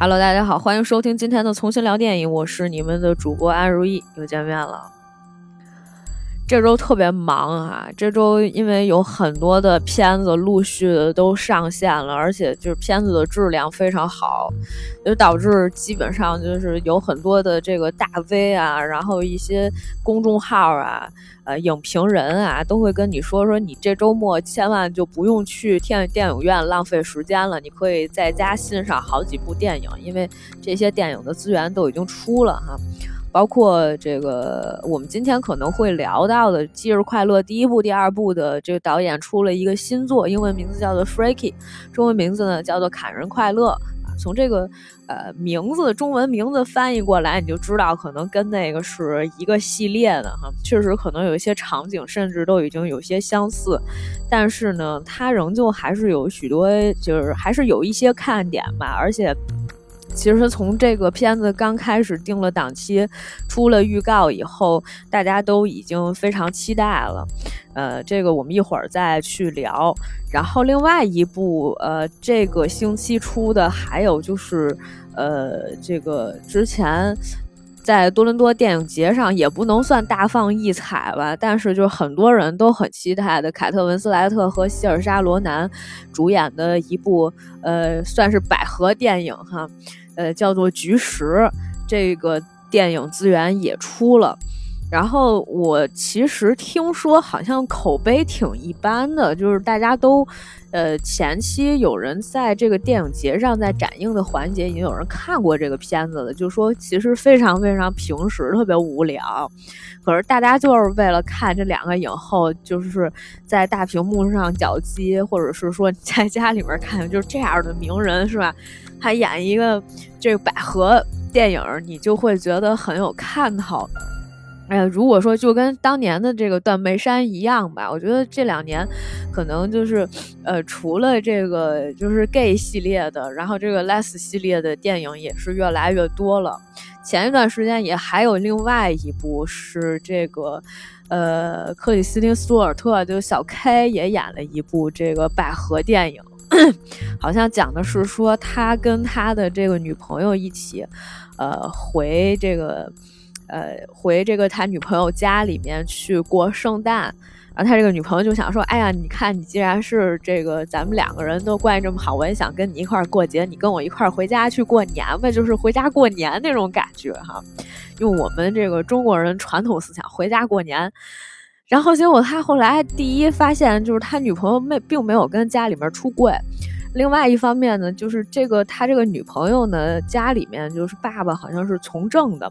Hello，大家好，欢迎收听今天的重新聊电影，我是你们的主播安如意，又见面了。这周特别忙啊！这周因为有很多的片子陆续的都上线了，而且就是片子的质量非常好，就导致基本上就是有很多的这个大 V 啊，然后一些公众号啊、呃影评人啊，都会跟你说说，你这周末千万就不用去电电影院浪费时间了，你可以在家欣赏好几部电影，因为这些电影的资源都已经出了哈。包括这个，我们今天可能会聊到的《忌日快乐》第一部、第二部的这个导演出了一个新作，英文名字叫做《Freaky》，中文名字呢叫做《砍人快乐》。从这个呃名字，中文名字翻译过来，你就知道可能跟那个是一个系列的哈。确实可能有一些场景，甚至都已经有些相似，但是呢，它仍旧还是有许多，就是还是有一些看点吧，而且。其实从这个片子刚开始定了档期，出了预告以后，大家都已经非常期待了。呃，这个我们一会儿再去聊。然后另外一部，呃，这个星期出的还有就是，呃，这个之前在多伦多电影节上也不能算大放异彩吧，但是就是很多人都很期待的凯特温斯莱特和希尔莎罗南主演的一部，呃，算是百合电影哈。呃，叫做《菊石》，这个电影资源也出了。然后我其实听说好像口碑挺一般的，就是大家都，呃，前期有人在这个电影节上在展映的环节已经有人看过这个片子了，就说其实非常非常平实，特别无聊。可是大家就是为了看这两个影后，就是在大屏幕上搅基，或者是说在家里面看，就是这样的名人是吧？还演一个这个百合电影，你就会觉得很有看头。哎呀，如果说就跟当年的这个断背山一样吧，我觉得这两年可能就是，呃，除了这个就是 gay 系列的，然后这个 less 系列的电影也是越来越多了。前一段时间也还有另外一部是这个，呃，克里斯汀·斯图尔特就小 K 也演了一部这个百合电影，好像讲的是说他跟他的这个女朋友一起，呃，回这个。呃，回这个他女朋友家里面去过圣诞，然后他这个女朋友就想说：“哎呀，你看你既然是这个咱们两个人都关系这么好，我也想跟你一块儿过节，你跟我一块儿回家去过年呗，就是回家过年那种感觉哈。用我们这个中国人传统思想，回家过年。然后结果他后来第一发现就是他女朋友没并没有跟家里面出柜，另外一方面呢，就是这个他这个女朋友呢家里面就是爸爸好像是从政的。”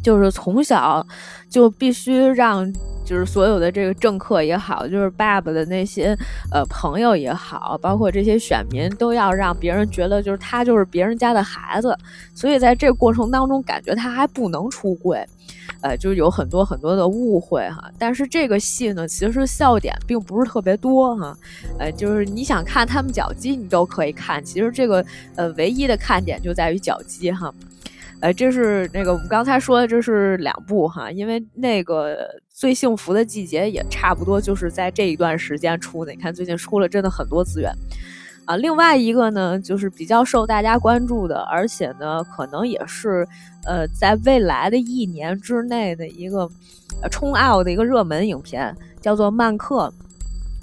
就是从小就必须让，就是所有的这个政客也好，就是爸爸的那些呃朋友也好，包括这些选民，都要让别人觉得就是他就是别人家的孩子。所以在这个过程当中，感觉他还不能出柜，呃，就有很多很多的误会哈。但是这个戏呢，其实笑点并不是特别多哈，呃，就是你想看他们脚鸡，你都可以看。其实这个呃唯一的看点就在于脚鸡哈。呃，这是那个我们刚才说的，这是两部哈，因为那个最幸福的季节也差不多就是在这一段时间出的。你看最近出了真的很多资源啊。另外一个呢，就是比较受大家关注的，而且呢，可能也是呃，在未来的一年之内的一个冲奥的一个热门影片，叫做《曼克》。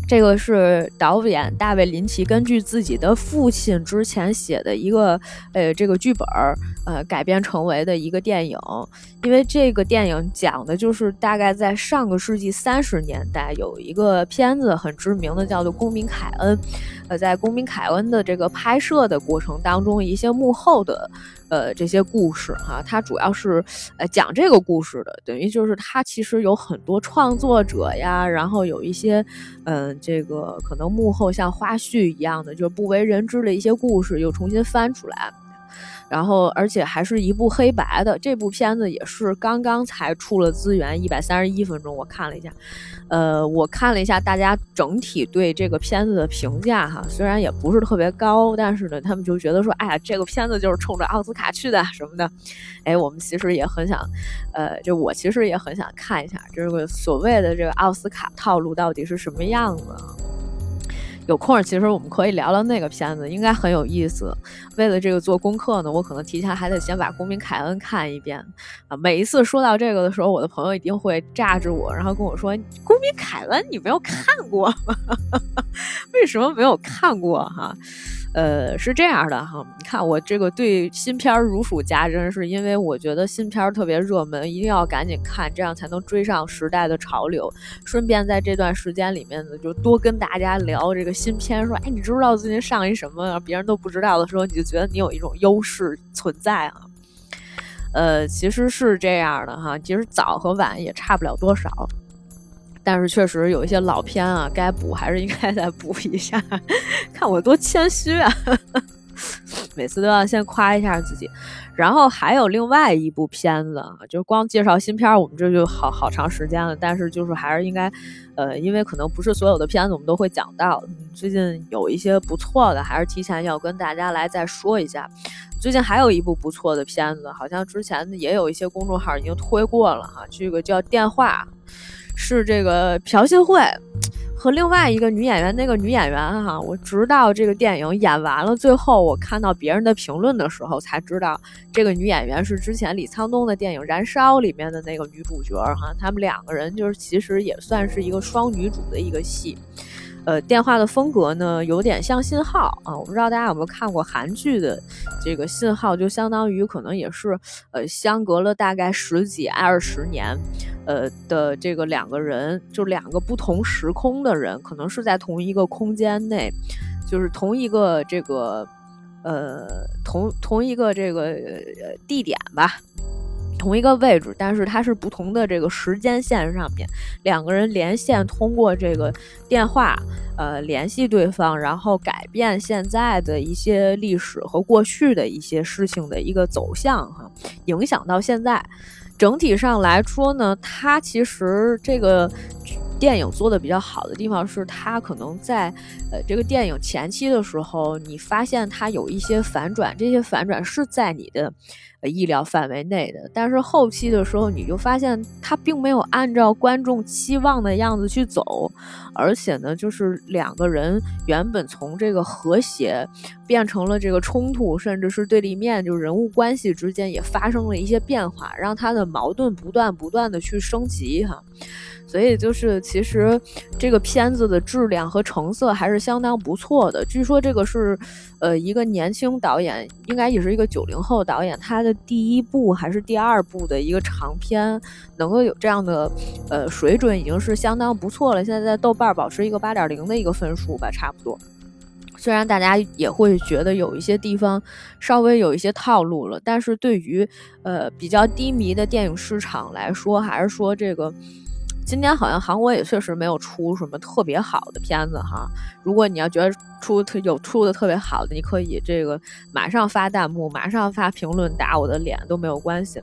这个是导演大卫林奇根据自己的父亲之前写的一个呃这个剧本儿呃改编成为的一个电影，因为这个电影讲的就是大概在上个世纪三十年代有一个片子很知名的叫做《公民凯恩》，呃，在《公民凯恩》的这个拍摄的过程当中，一些幕后的。呃，这些故事哈，它主要是呃讲这个故事的，等于就是它其实有很多创作者呀，然后有一些嗯，这个可能幕后像花絮一样的，就不为人知的一些故事又重新翻出来。然后，而且还是一部黑白的这部片子，也是刚刚才出了资源，一百三十一分钟，我看了一下，呃，我看了一下大家整体对这个片子的评价哈，虽然也不是特别高，但是呢，他们就觉得说，哎呀，这个片子就是冲着奥斯卡去的什么的，哎，我们其实也很想，呃，就我其实也很想看一下这个所谓的这个奥斯卡套路到底是什么样子。有空其实我们可以聊聊那个片子，应该很有意思。为了这个做功课呢，我可能提前还得先把《公民凯恩》看一遍啊。每一次说到这个的时候，我的朋友一定会炸着我，然后跟我说：“公民凯恩你没有看过吗？为什么没有看过？”哈。呃，是这样的哈，你看我这个对新片如数家珍，是因为我觉得新片特别热门，一定要赶紧看，这样才能追上时代的潮流。顺便在这段时间里面呢，就多跟大家聊这个新片，说，哎，你知不知道最近上一什么？别人都不知道的时候，你就觉得你有一种优势存在啊。呃，其实是这样的哈，其实早和晚也差不了多少。但是确实有一些老片啊，该补还是应该再补一下。看我多谦虚啊，每次都要先夸一下自己。然后还有另外一部片子，就是光介绍新片儿，我们这就好好长时间了。但是就是还是应该，呃，因为可能不是所有的片子我们都会讲到。最近有一些不错的，还是提前要跟大家来再说一下。最近还有一部不错的片子，好像之前也有一些公众号已经推过了哈，这个叫《电话》。是这个朴信惠和另外一个女演员，那个女演员哈，我直到这个电影演完了，最后我看到别人的评论的时候，才知道这个女演员是之前李沧东的电影《燃烧》里面的那个女主角哈。他们两个人就是其实也算是一个双女主的一个戏。呃，电话的风格呢，有点像信号啊。我不知道大家有没有看过韩剧的这个信号，就相当于可能也是呃，相隔了大概十几二十年，呃的这个两个人，就两个不同时空的人，可能是在同一个空间内，就是同一个这个呃同同一个这个地点吧。同一个位置，但是它是不同的这个时间线上面，两个人连线通过这个电话，呃，联系对方，然后改变现在的一些历史和过去的一些事情的一个走向，哈，影响到现在。整体上来说呢，它其实这个电影做的比较好的地方是，它可能在呃这个电影前期的时候，你发现它有一些反转，这些反转是在你的。意料范围内的，但是后期的时候你就发现他并没有按照观众期望的样子去走，而且呢，就是两个人原本从这个和谐变成了这个冲突，甚至是对立面，就人物关系之间也发生了一些变化，让他的矛盾不断不断的去升级哈。所以就是，其实这个片子的质量和成色还是相当不错的。据说这个是，呃，一个年轻导演，应该也是一个九零后导演，他的第一部还是第二部的一个长片，能够有这样的呃水准，已经是相当不错了。现在在豆瓣保持一个八点零的一个分数吧，差不多。虽然大家也会觉得有一些地方稍微有一些套路了，但是对于呃比较低迷的电影市场来说，还是说这个。今年好像韩国也确实没有出什么特别好的片子哈。如果你要觉得出特有出的特别好的，你可以这个马上发弹幕，马上发评论打我的脸都没有关系。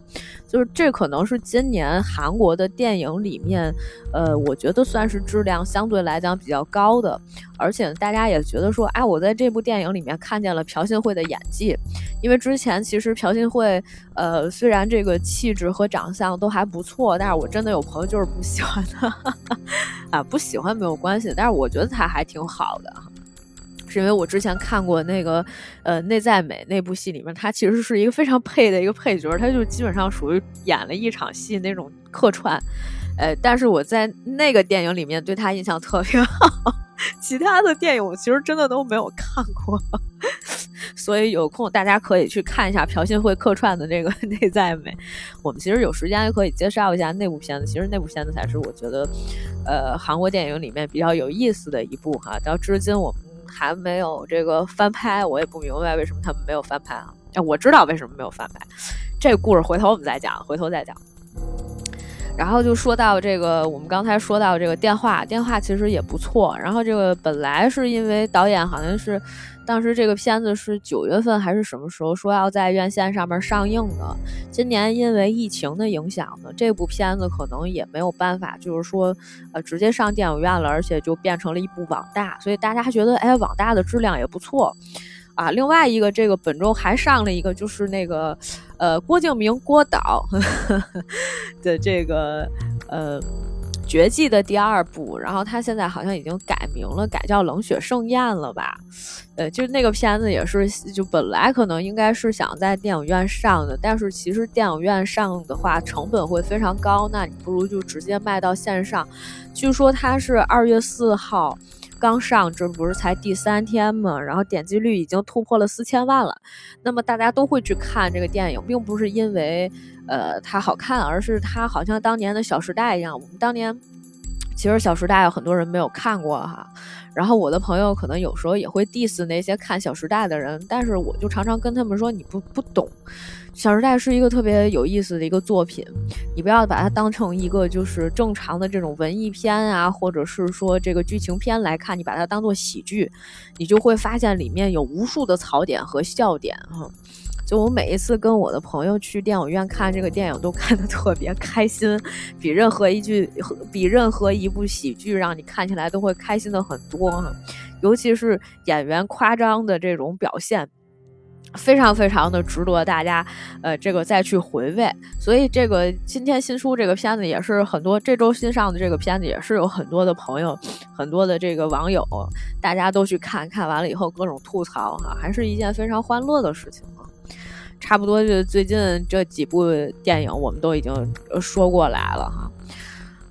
就是这可能是今年韩国的电影里面，呃，我觉得算是质量相对来讲比较高的。而且大家也觉得说，哎，我在这部电影里面看见了朴信惠的演技，因为之前其实朴信惠，呃，虽然这个气质和长相都还不错，但是我真的有朋友就是不喜欢她，啊，不喜欢没有关系，但是我觉得她还挺好好的，是因为我之前看过那个，呃，内在美那部戏里面，他其实是一个非常配的一个配角，他就基本上属于演了一场戏那种客串，呃，但是我在那个电影里面对他印象特别好。其他的电影我其实真的都没有看过，所以有空大家可以去看一下朴信惠客串的这个《内在美》。我们其实有时间也可以介绍一下那部片子，其实那部片子才是我觉得，呃，韩国电影里面比较有意思的一部哈。到至今我们还没有这个翻拍，我也不明白为什么他们没有翻拍啊。哎，我知道为什么没有翻拍，这故事回头我们再讲，回头再讲。然后就说到这个，我们刚才说到这个电话，电话其实也不错。然后这个本来是因为导演好像是当时这个片子是九月份还是什么时候说要在院线上面上映的，今年因为疫情的影响呢，这部片子可能也没有办法，就是说呃直接上电影院了，而且就变成了一部网大，所以大家觉得哎网大的质量也不错。啊，另外一个这个本周还上了一个，就是那个，呃，郭敬明郭导 的这个，呃，绝技的第二部，然后他现在好像已经改名了，改叫《冷血盛宴》了吧？呃，就那个片子也是，就本来可能应该是想在电影院上的，但是其实电影院上的话成本会非常高，那你不如就直接卖到线上。据说它是二月四号刚上，这不是才第三天嘛，然后点击率已经突破了四千万了。那么大家都会去看这个电影，并不是因为。呃，它好看，而是它好像当年的《小时代》一样。我们当年其实《小时代》有很多人没有看过哈。然后我的朋友可能有时候也会 diss 那些看《小时代》的人，但是我就常常跟他们说，你不不懂，《小时代》是一个特别有意思的一个作品，你不要把它当成一个就是正常的这种文艺片啊，或者是说这个剧情片来看，你把它当做喜剧，你就会发现里面有无数的槽点和笑点哈。就我每一次跟我的朋友去电影院看这个电影，都看得特别开心，比任何一句、比任何一部喜剧让你看起来都会开心的很多。尤其是演员夸张的这种表现，非常非常的值得大家呃这个再去回味。所以这个今天新出这个片子也是很多，这周新上的这个片子也是有很多的朋友、很多的这个网友，大家都去看看完了以后各种吐槽哈，还是一件非常欢乐的事情。差不多就最近这几部电影，我们都已经说过来了哈。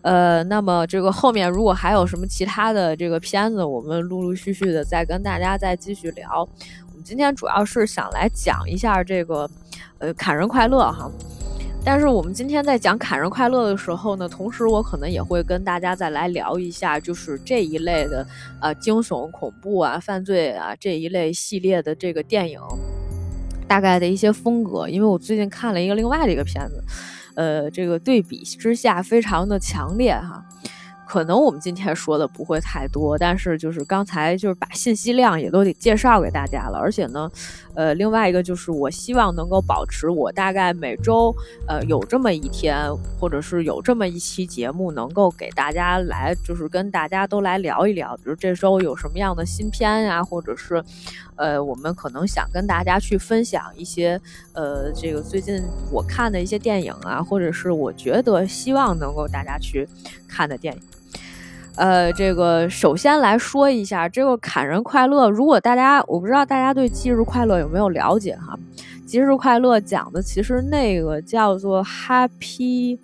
呃，那么这个后面如果还有什么其他的这个片子，我们陆陆续续的再跟大家再继续聊。我们今天主要是想来讲一下这个呃砍人快乐哈。但是我们今天在讲砍人快乐的时候呢，同时我可能也会跟大家再来聊一下，就是这一类的呃惊悚、恐怖啊、犯罪啊这一类系列的这个电影。大概的一些风格，因为我最近看了一个另外的一个片子，呃，这个对比之下非常的强烈哈。可能我们今天说的不会太多，但是就是刚才就是把信息量也都得介绍给大家了，而且呢，呃，另外一个就是我希望能够保持我大概每周呃有这么一天，或者是有这么一期节目，能够给大家来就是跟大家都来聊一聊，比如这周有什么样的新片呀，或者是呃我们可能想跟大家去分享一些呃这个最近我看的一些电影啊，或者是我觉得希望能够大家去看的电影。呃，这个首先来说一下这个砍人快乐。如果大家我不知道大家对忌日快乐有没有了解哈？忌日快乐讲的其实那个叫做 Happy，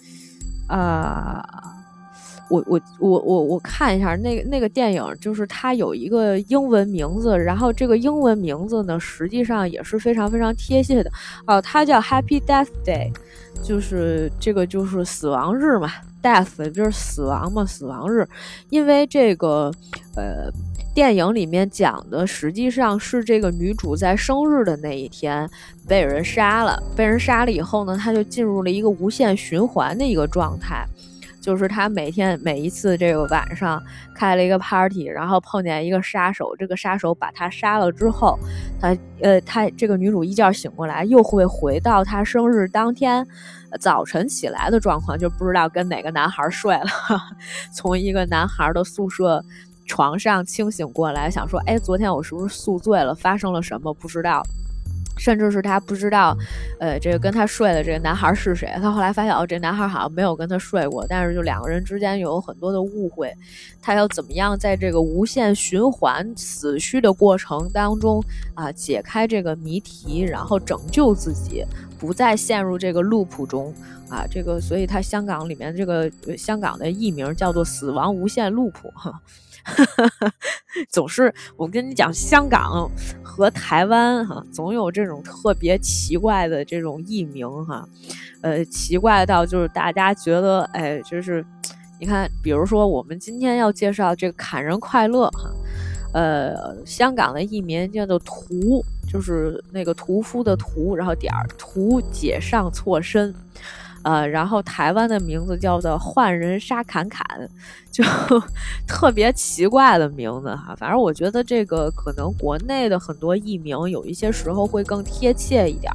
啊，我我我我我看一下那个那个电影，就是它有一个英文名字，然后这个英文名字呢实际上也是非常非常贴切的哦，它叫 Happy Death Day，就是这个就是死亡日嘛。Death 就是死亡嘛，死亡日，因为这个呃电影里面讲的实际上是这个女主在生日的那一天被人杀了，被人杀了以后呢，她就进入了一个无限循环的一个状态。就是他每天每一次这个晚上开了一个 party，然后碰见一个杀手，这个杀手把他杀了之后，他呃他这个女主一觉醒过来，又会回到他生日当天早晨起来的状况，就不知道跟哪个男孩睡了，从一个男孩的宿舍床上清醒过来，想说，哎，昨天我是不是宿醉了？发生了什么？不知道。甚至是他不知道，呃，这个跟他睡的这个男孩是谁。他后来发现，哦，这男孩好像没有跟他睡过，但是就两个人之间有很多的误会。他要怎么样在这个无限循环死去的过程当中啊，解开这个谜题，然后拯救自己，不再陷入这个 loop 中啊？这个，所以他香港里面这个香港的艺名叫做“死亡无限 loop”。哈哈。总是我跟你讲，香港和台湾哈，总有这种特别奇怪的这种译名哈，呃，奇怪到就是大家觉得哎，就是你看，比如说我们今天要介绍这个“砍人快乐”哈，呃，香港的译名叫做“屠”，就是那个屠夫的屠，然后点儿屠解上错身。呃，然后台湾的名字叫做“换人杀侃侃”，就 特别奇怪的名字哈。反正我觉得这个可能国内的很多译名有一些时候会更贴切一点，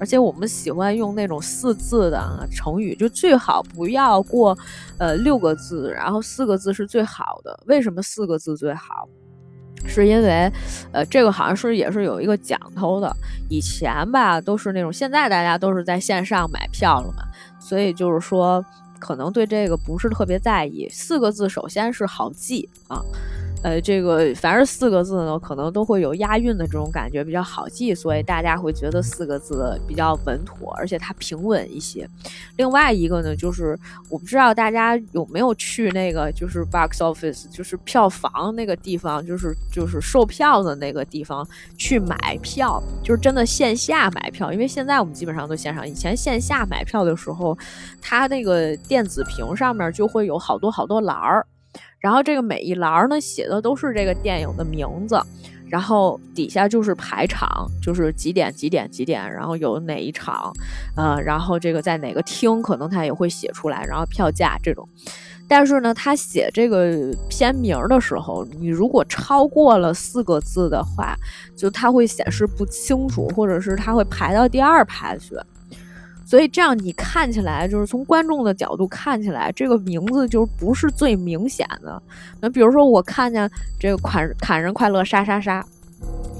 而且我们喜欢用那种四字的成语，就最好不要过呃六个字，然后四个字是最好的。为什么四个字最好？是因为，呃，这个好像是也是有一个讲头的。以前吧，都是那种，现在大家都是在线上买票了嘛，所以就是说，可能对这个不是特别在意。四个字，首先是好记啊。呃，这个凡是四个字呢，可能都会有押韵的这种感觉，比较好记，所以大家会觉得四个字比较稳妥，而且它平稳一些。另外一个呢，就是我不知道大家有没有去那个就是 box office，就是票房那个地方，就是就是售票的那个地方去买票，就是真的线下买票，因为现在我们基本上都线上，以前线下买票的时候，它那个电子屏上面就会有好多好多栏儿。然后这个每一栏呢写的都是这个电影的名字，然后底下就是排场，就是几点几点几点，然后有哪一场，呃，然后这个在哪个厅，可能他也会写出来，然后票价这种。但是呢，他写这个片名的时候，你如果超过了四个字的话，就它会显示不清楚，或者是它会排到第二排去。所以这样你看起来就是从观众的角度看起来，这个名字就不是最明显的。那比如说我看见这个“砍砍人快乐杀杀杀”。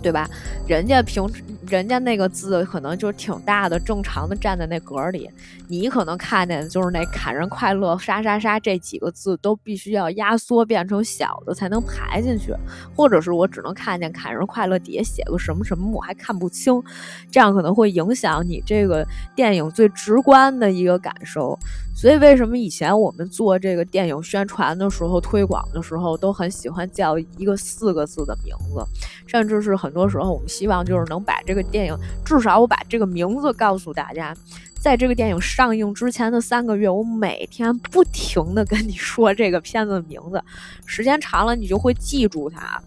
对吧？人家平时，人家那个字可能就挺大的，正常的站在那格里。你可能看见就是那“砍人快乐杀杀杀”这几个字都必须要压缩变成小的才能排进去，或者是我只能看见“砍人快乐”底下写个什么什么，我还看不清，这样可能会影响你这个电影最直观的一个感受。所以为什么以前我们做这个电影宣传的时候、推广的时候都很喜欢叫一个四个字的名字，甚至是很。多时候，我们希望就是能把这个电影，至少我把这个名字告诉大家。在这个电影上映之前的三个月，我每天不停的跟你说这个片子的名字，时间长了你就会记住它。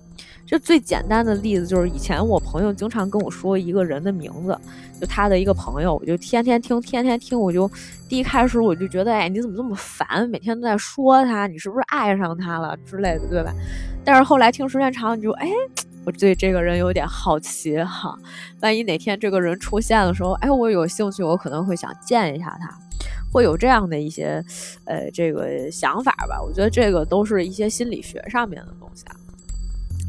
最简单的例子就是，以前我朋友经常跟我说一个人的名字，就他的一个朋友，我就天天听，天天听，我就第一开始我就觉得，哎，你怎么这么烦，每天都在说他，你是不是爱上他了之类的，对吧？但是后来听时间长了，你就哎。我对这个人有点好奇哈，万一哪天这个人出现的时候，哎，我有兴趣，我可能会想见一下他，会有这样的一些，呃，这个想法吧。我觉得这个都是一些心理学上面的东西啊。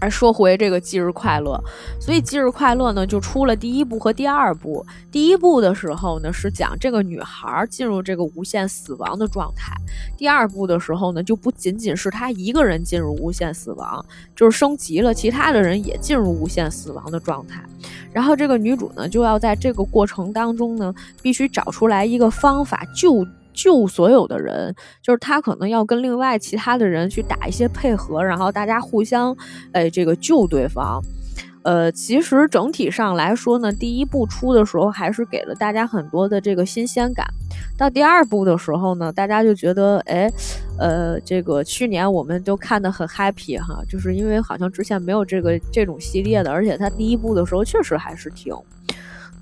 而说回这个《忌日快乐》，所以《忌日快乐》呢就出了第一部和第二部。第一部的时候呢是讲这个女孩进入这个无限死亡的状态，第二部的时候呢就不仅仅是她一个人进入无限死亡，就是升级了，其他的人也进入无限死亡的状态。然后这个女主呢就要在这个过程当中呢必须找出来一个方法救。救所有的人，就是他可能要跟另外其他的人去打一些配合，然后大家互相，哎，这个救对方。呃，其实整体上来说呢，第一部出的时候还是给了大家很多的这个新鲜感。到第二部的时候呢，大家就觉得，哎，呃，这个去年我们都看得很 happy 哈，就是因为好像之前没有这个这种系列的，而且它第一部的时候确实还是挺。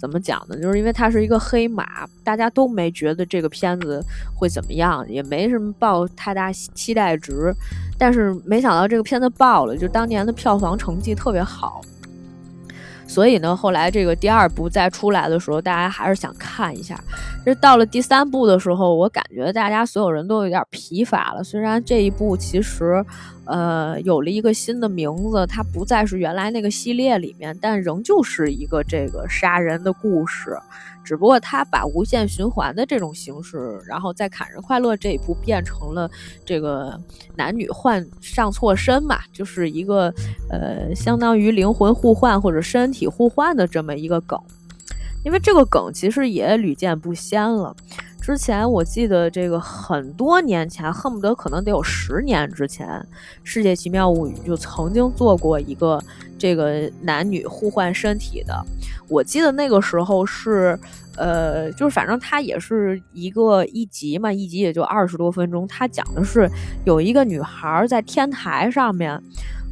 怎么讲呢？就是因为它是一个黑马，大家都没觉得这个片子会怎么样，也没什么抱太大期待值。但是没想到这个片子爆了，就当年的票房成绩特别好。所以呢，后来这个第二部再出来的时候，大家还是想看一下。这到了第三部的时候，我感觉大家所有人都有点疲乏了。虽然这一部其实。呃，有了一个新的名字，它不再是原来那个系列里面，但仍旧是一个这个杀人的故事，只不过他把无限循环的这种形式，然后在《砍人快乐》这一步变成了这个男女换上错身嘛，就是一个呃，相当于灵魂互换或者身体互换的这么一个梗，因为这个梗其实也屡见不鲜了。之前我记得这个很多年前，恨不得可能得有十年之前，《世界奇妙物语》就曾经做过一个这个男女互换身体的。我记得那个时候是，呃，就是反正它也是一个一集嘛，一集也就二十多分钟。它讲的是有一个女孩在天台上面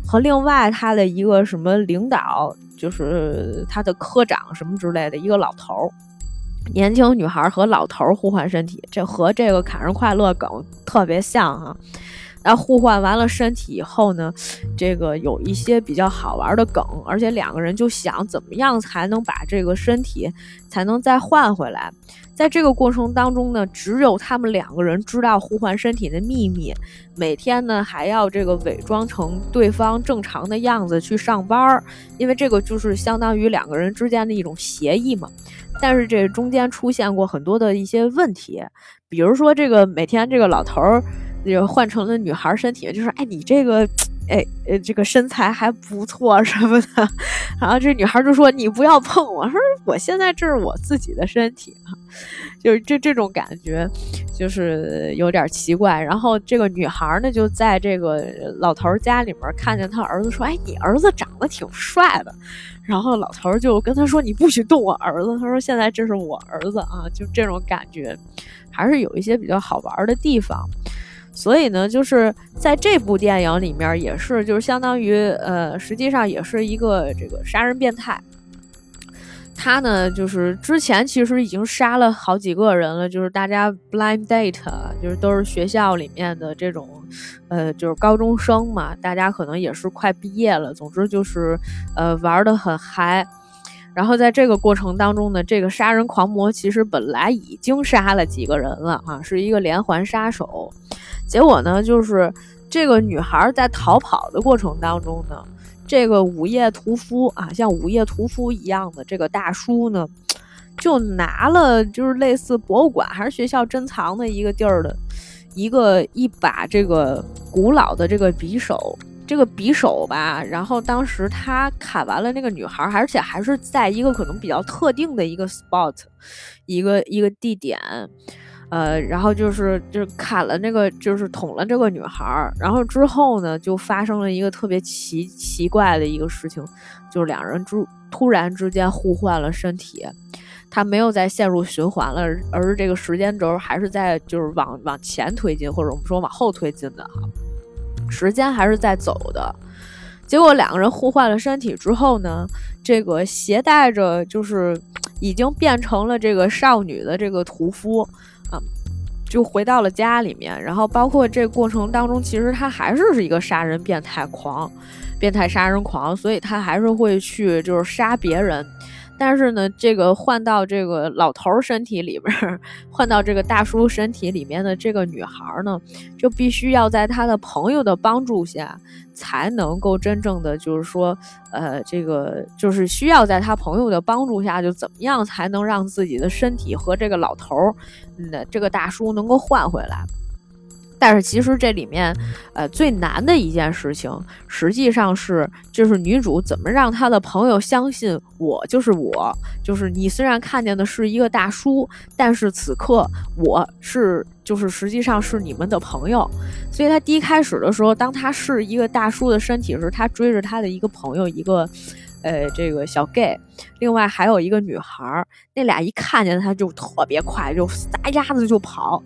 和另外她的一个什么领导，就是她的科长什么之类的一个老头儿。年轻女孩和老头互换身体，这和这个砍人快乐梗特别像哈。那互换完了身体以后呢，这个有一些比较好玩的梗，而且两个人就想怎么样才能把这个身体才能再换回来。在这个过程当中呢，只有他们两个人知道互换身体的秘密。每天呢，还要这个伪装成对方正常的样子去上班儿，因为这个就是相当于两个人之间的一种协议嘛。但是这中间出现过很多的一些问题，比如说这个每天这个老头儿就换成了女孩身体，就是哎你这个。哎，呃，这个身材还不错什么的，然后这女孩就说：“你不要碰我。”说：“我现在这是我自己的身体啊，就是这这种感觉，就是有点奇怪。”然后这个女孩呢，就在这个老头家里面看见他儿子，说：“哎，你儿子长得挺帅的。”然后老头就跟他说：“你不许动我儿子。”他说：“现在这是我儿子啊。”就这种感觉，还是有一些比较好玩的地方。所以呢，就是在这部电影里面，也是就是相当于呃，实际上也是一个这个杀人变态。他呢，就是之前其实已经杀了好几个人了，就是大家 blind date，就是都是学校里面的这种呃，就是高中生嘛，大家可能也是快毕业了。总之就是呃，玩的很嗨。然后在这个过程当中呢，这个杀人狂魔其实本来已经杀了几个人了啊，是一个连环杀手。结果呢，就是这个女孩在逃跑的过程当中呢，这个午夜屠夫啊，像午夜屠夫一样的这个大叔呢，就拿了就是类似博物馆还是学校珍藏的一个地儿的一个一把这个古老的这个匕首。这个匕首吧，然后当时他砍完了那个女孩，而且还是在一个可能比较特定的一个 spot，一个一个地点，呃，然后就是就是砍了那个就是捅了这个女孩，然后之后呢，就发生了一个特别奇奇怪的一个事情，就是两人之突然之间互换了身体，他没有再陷入循环了，而这个时间轴还是在就是往往前推进，或者我们说往后推进的哈。时间还是在走的，结果两个人互换了身体之后呢，这个携带着就是已经变成了这个少女的这个屠夫啊，就回到了家里面。然后包括这过程当中，其实他还是是一个杀人变态狂，变态杀人狂，所以他还是会去就是杀别人。但是呢，这个换到这个老头身体里边，换到这个大叔身体里面的这个女孩呢，就必须要在他的朋友的帮助下，才能够真正的就是说，呃，这个就是需要在他朋友的帮助下，就怎么样才能让自己的身体和这个老头儿，嗯，这个大叔能够换回来。但是其实这里面，呃，最难的一件事情，实际上是就是女主怎么让她的朋友相信我就是我，就是你虽然看见的是一个大叔，但是此刻我是就是实际上是你们的朋友。所以她第一开始的时候，当她是一个大叔的身体时，她追着她的一个朋友一个。呃，这个小 gay，另外还有一个女孩儿，那俩一看见他就特别快，就撒丫子就跑，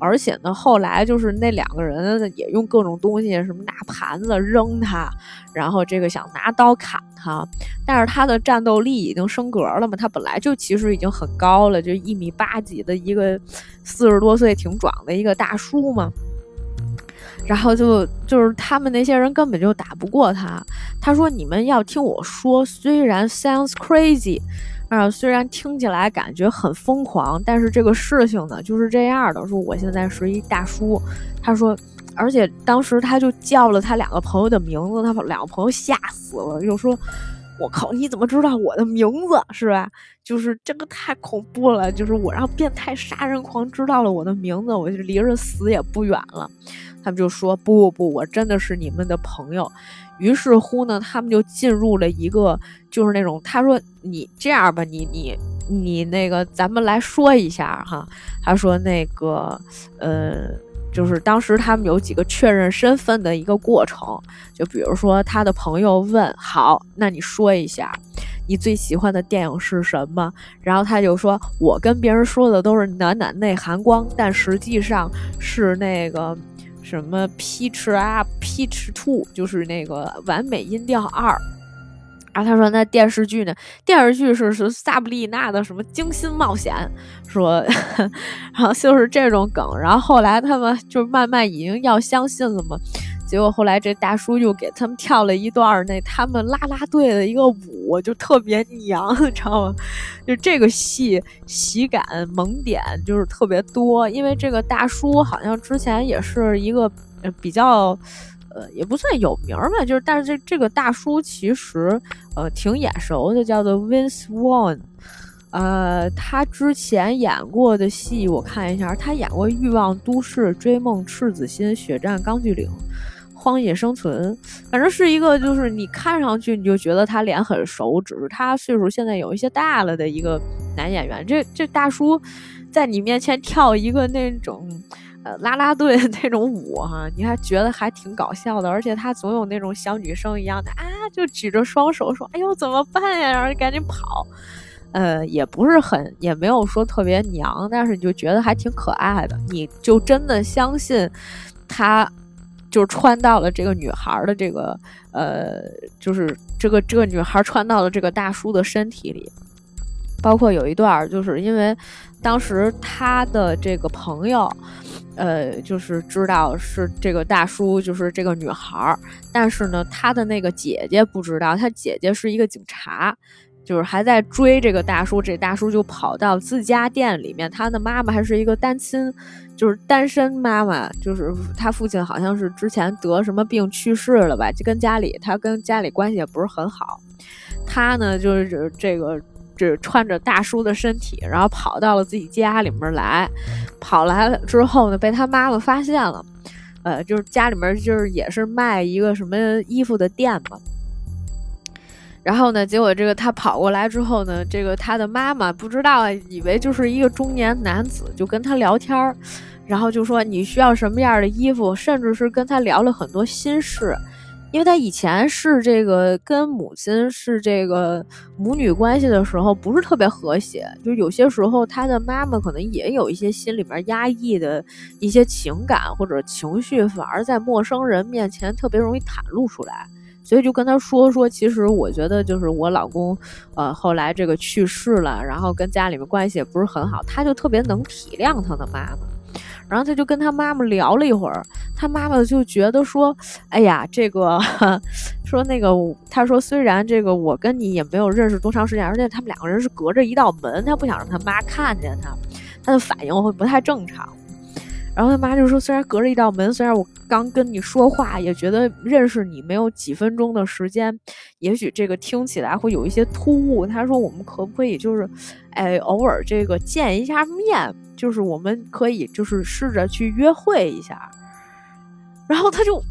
而且呢，后来就是那两个人也用各种东西，什么拿盘子扔他，然后这个想拿刀砍他，但是他的战斗力已经升格了嘛，他本来就其实已经很高了，就一米八几的一个四十多岁挺壮的一个大叔嘛。然后就就是他们那些人根本就打不过他。他说：“你们要听我说，虽然 sounds crazy，啊，虽然听起来感觉很疯狂，但是这个事情呢就是这样的。说我现在是一大叔。他说，而且当时他就叫了他两个朋友的名字，他把两个朋友吓死了，就说。”我靠！你怎么知道我的名字是吧？就是这个太恐怖了。就是我让变态杀人狂知道了我的名字，我就离着死也不远了。他们就说不不不，我真的是你们的朋友。于是乎呢，他们就进入了一个就是那种，他说你这样吧，你你你那个，咱们来说一下哈。他说那个呃。就是当时他们有几个确认身份的一个过程，就比如说他的朋友问：“好，那你说一下，你最喜欢的电影是什么？”然后他就说：“我跟别人说的都是暖暖内含光，但实际上是那个什么 Peach 啊，Peach Two，就是那个完美音调二。”然后他说：“那电视剧呢？电视剧是是萨布丽娜的什么惊心冒险？说，然后就是这种梗。然后后来他们就慢慢已经要相信了嘛。结果后来这大叔又给他们跳了一段那他们啦啦队的一个舞，就特别娘，你知道吗？就这个戏喜感萌点就是特别多，因为这个大叔好像之前也是一个比较。”呃，也不算有名儿吧，就是，但是这这个大叔其实，呃，挺眼熟的，叫做 Vince Vaughn，呃，他之前演过的戏我看一下，他演过《欲望都市》《追梦赤子心》《血战钢锯岭》《荒野生存》，反正是一个就是你看上去你就觉得他脸很熟，只是他岁数现在有一些大了的一个男演员。这这大叔在你面前跳一个那种。呃，啦啦队那种舞哈，你还觉得还挺搞笑的，而且他总有那种小女生一样的啊，就举着双手说：“哎呦，怎么办呀？”然后就赶紧跑。呃，也不是很，也没有说特别娘，但是你就觉得还挺可爱的，你就真的相信他就穿到了这个女孩的这个呃，就是这个这个女孩穿到了这个大叔的身体里。包括有一段，就是因为当时他的这个朋友，呃，就是知道是这个大叔，就是这个女孩儿，但是呢，他的那个姐姐不知道，他姐姐是一个警察，就是还在追这个大叔，这大叔就跑到自家店里面，他的妈妈还是一个单亲，就是单身妈妈，就是他父亲好像是之前得什么病去世了吧，就跟家里他跟家里关系也不是很好，他呢就是这个。这穿着大叔的身体，然后跑到了自己家里面来，跑来了之后呢，被他妈妈发现了，呃，就是家里面就是也是卖一个什么衣服的店嘛，然后呢，结果这个他跑过来之后呢，这个他的妈妈不知道，以为就是一个中年男子，就跟他聊天儿，然后就说你需要什么样的衣服，甚至是跟他聊了很多心事。因为他以前是这个跟母亲是这个母女关系的时候不是特别和谐，就有些时候他的妈妈可能也有一些心里面压抑的一些情感或者情绪，反而在陌生人面前特别容易袒露出来，所以就跟他说说，其实我觉得就是我老公，呃，后来这个去世了，然后跟家里面关系也不是很好，他就特别能体谅他的妈妈。然后他就跟他妈妈聊了一会儿，他妈妈就觉得说：“哎呀，这个 说那个，他说虽然这个我跟你也没有认识多长时间，而且他们两个人是隔着一道门，他不想让他妈看见他，他的反应会不太正常。”然后他妈就说：“虽然隔着一道门，虽然我刚跟你说话，也觉得认识你没有几分钟的时间，也许这个听起来会有一些突兀。他说我们可不可以就是，哎，偶尔这个见一下面，就是我们可以就是试着去约会一下。”然后他就。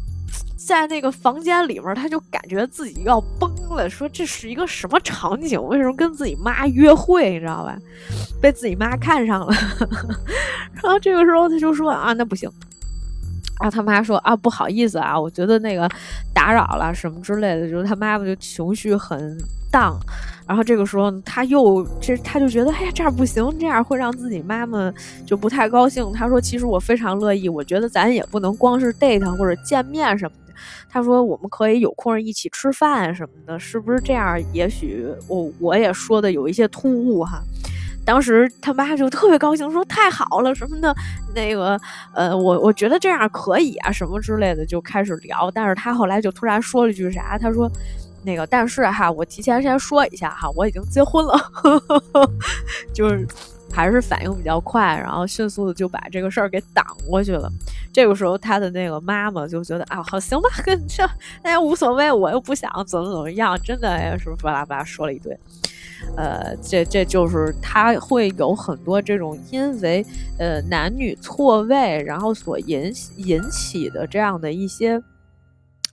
在那个房间里面，他就感觉自己要崩了，说这是一个什么场景？为什么跟自己妈约会？你知道吧？被自己妈看上了。然后这个时候他就说啊，那不行。然后他妈说啊，不好意思啊，我觉得那个打扰了什么之类的，就是他妈妈就情绪很荡。然后这个时候他又这他就觉得，哎呀，这样不行，这样会让自己妈妈就不太高兴。他说，其实我非常乐意，我觉得咱也不能光是 date 或者见面什么。他说：“我们可以有空一起吃饭什么的，是不是这样？也许我我也说的有一些突兀哈。当时他妈就特别高兴，说太好了什么的，那个呃，我我觉得这样可以啊，什么之类的就开始聊。但是他后来就突然说了句啥？他说，那个但是哈，我提前先说一下哈，我已经结婚了，就是。”还是反应比较快，然后迅速的就把这个事儿给挡过去了。这个时候，他的那个妈妈就觉得啊，好行吧，跟这哎无所谓，我又不想怎么怎么样，真的哎，是巴拉巴拉说了一堆。呃，这这就是他会有很多这种因为呃男女错位，然后所引引起的这样的一些。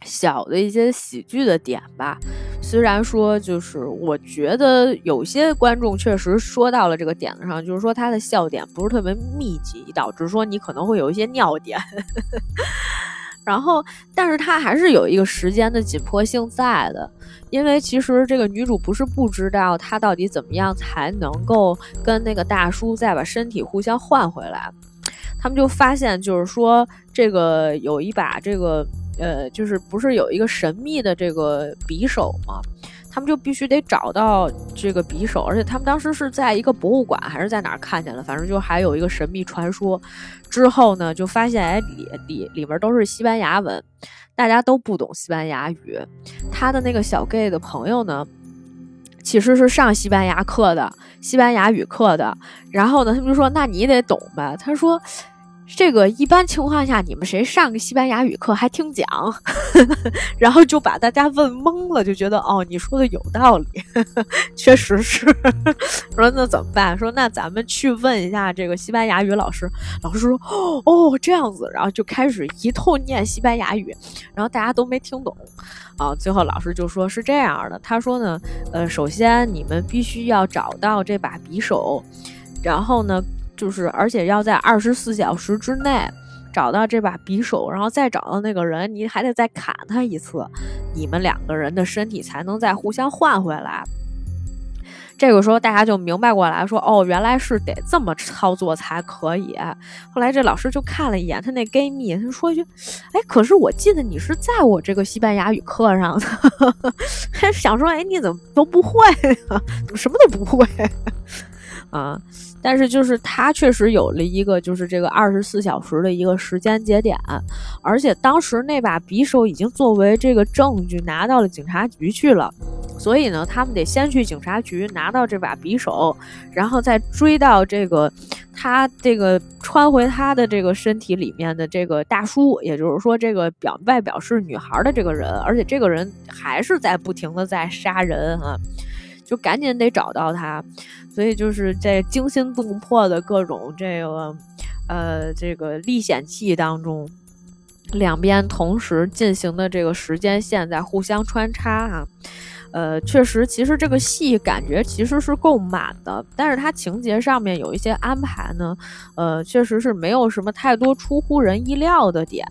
小的一些喜剧的点吧，虽然说就是我觉得有些观众确实说到了这个点子上，就是说他的笑点不是特别密集，导致说你可能会有一些尿点。然后，但是他还是有一个时间的紧迫性在的，因为其实这个女主不是不知道她到底怎么样才能够跟那个大叔再把身体互相换回来，他们就发现就是说这个有一把这个。呃，就是不是有一个神秘的这个匕首吗？他们就必须得找到这个匕首，而且他们当时是在一个博物馆还是在哪儿看见了，反正就还有一个神秘传说。之后呢，就发现哎里里里面都是西班牙文，大家都不懂西班牙语。他的那个小 gay 的朋友呢，其实是上西班牙课的，西班牙语课的。然后呢，他们就说那你得懂呗。他说。这个一般情况下，你们谁上个西班牙语课还听讲，然后就把大家问懵了，就觉得哦，你说的有道理，确实是。说那怎么办？说那咱们去问一下这个西班牙语老师。老师说哦这样子，然后就开始一通念西班牙语，然后大家都没听懂啊。最后老师就说是这样的，他说呢，呃，首先你们必须要找到这把匕首，然后呢。就是，而且要在二十四小时之内找到这把匕首，然后再找到那个人，你还得再砍他一次，你们两个人的身体才能再互相换回来。这个时候大家就明白过来，说哦，原来是得这么操作才可以。后来这老师就看了一眼他那 gay 蜜，他说一句：“哎，可是我记得你是在我这个西班牙语课上的。”想说，哎，你怎么都不会啊？怎么什么都不会 啊？但是就是他确实有了一个就是这个二十四小时的一个时间节点，而且当时那把匕首已经作为这个证据拿到了警察局去了，所以呢，他们得先去警察局拿到这把匕首，然后再追到这个他这个穿回他的这个身体里面的这个大叔，也就是说这个表外表是女孩的这个人，而且这个人还是在不停的在杀人啊。就赶紧得找到他，所以就是在惊心动魄的各种这个，呃，这个历险记当中，两边同时进行的这个时间线在互相穿插啊。呃，确实，其实这个戏感觉其实是够满的，但是它情节上面有一些安排呢，呃，确实是没有什么太多出乎人意料的点，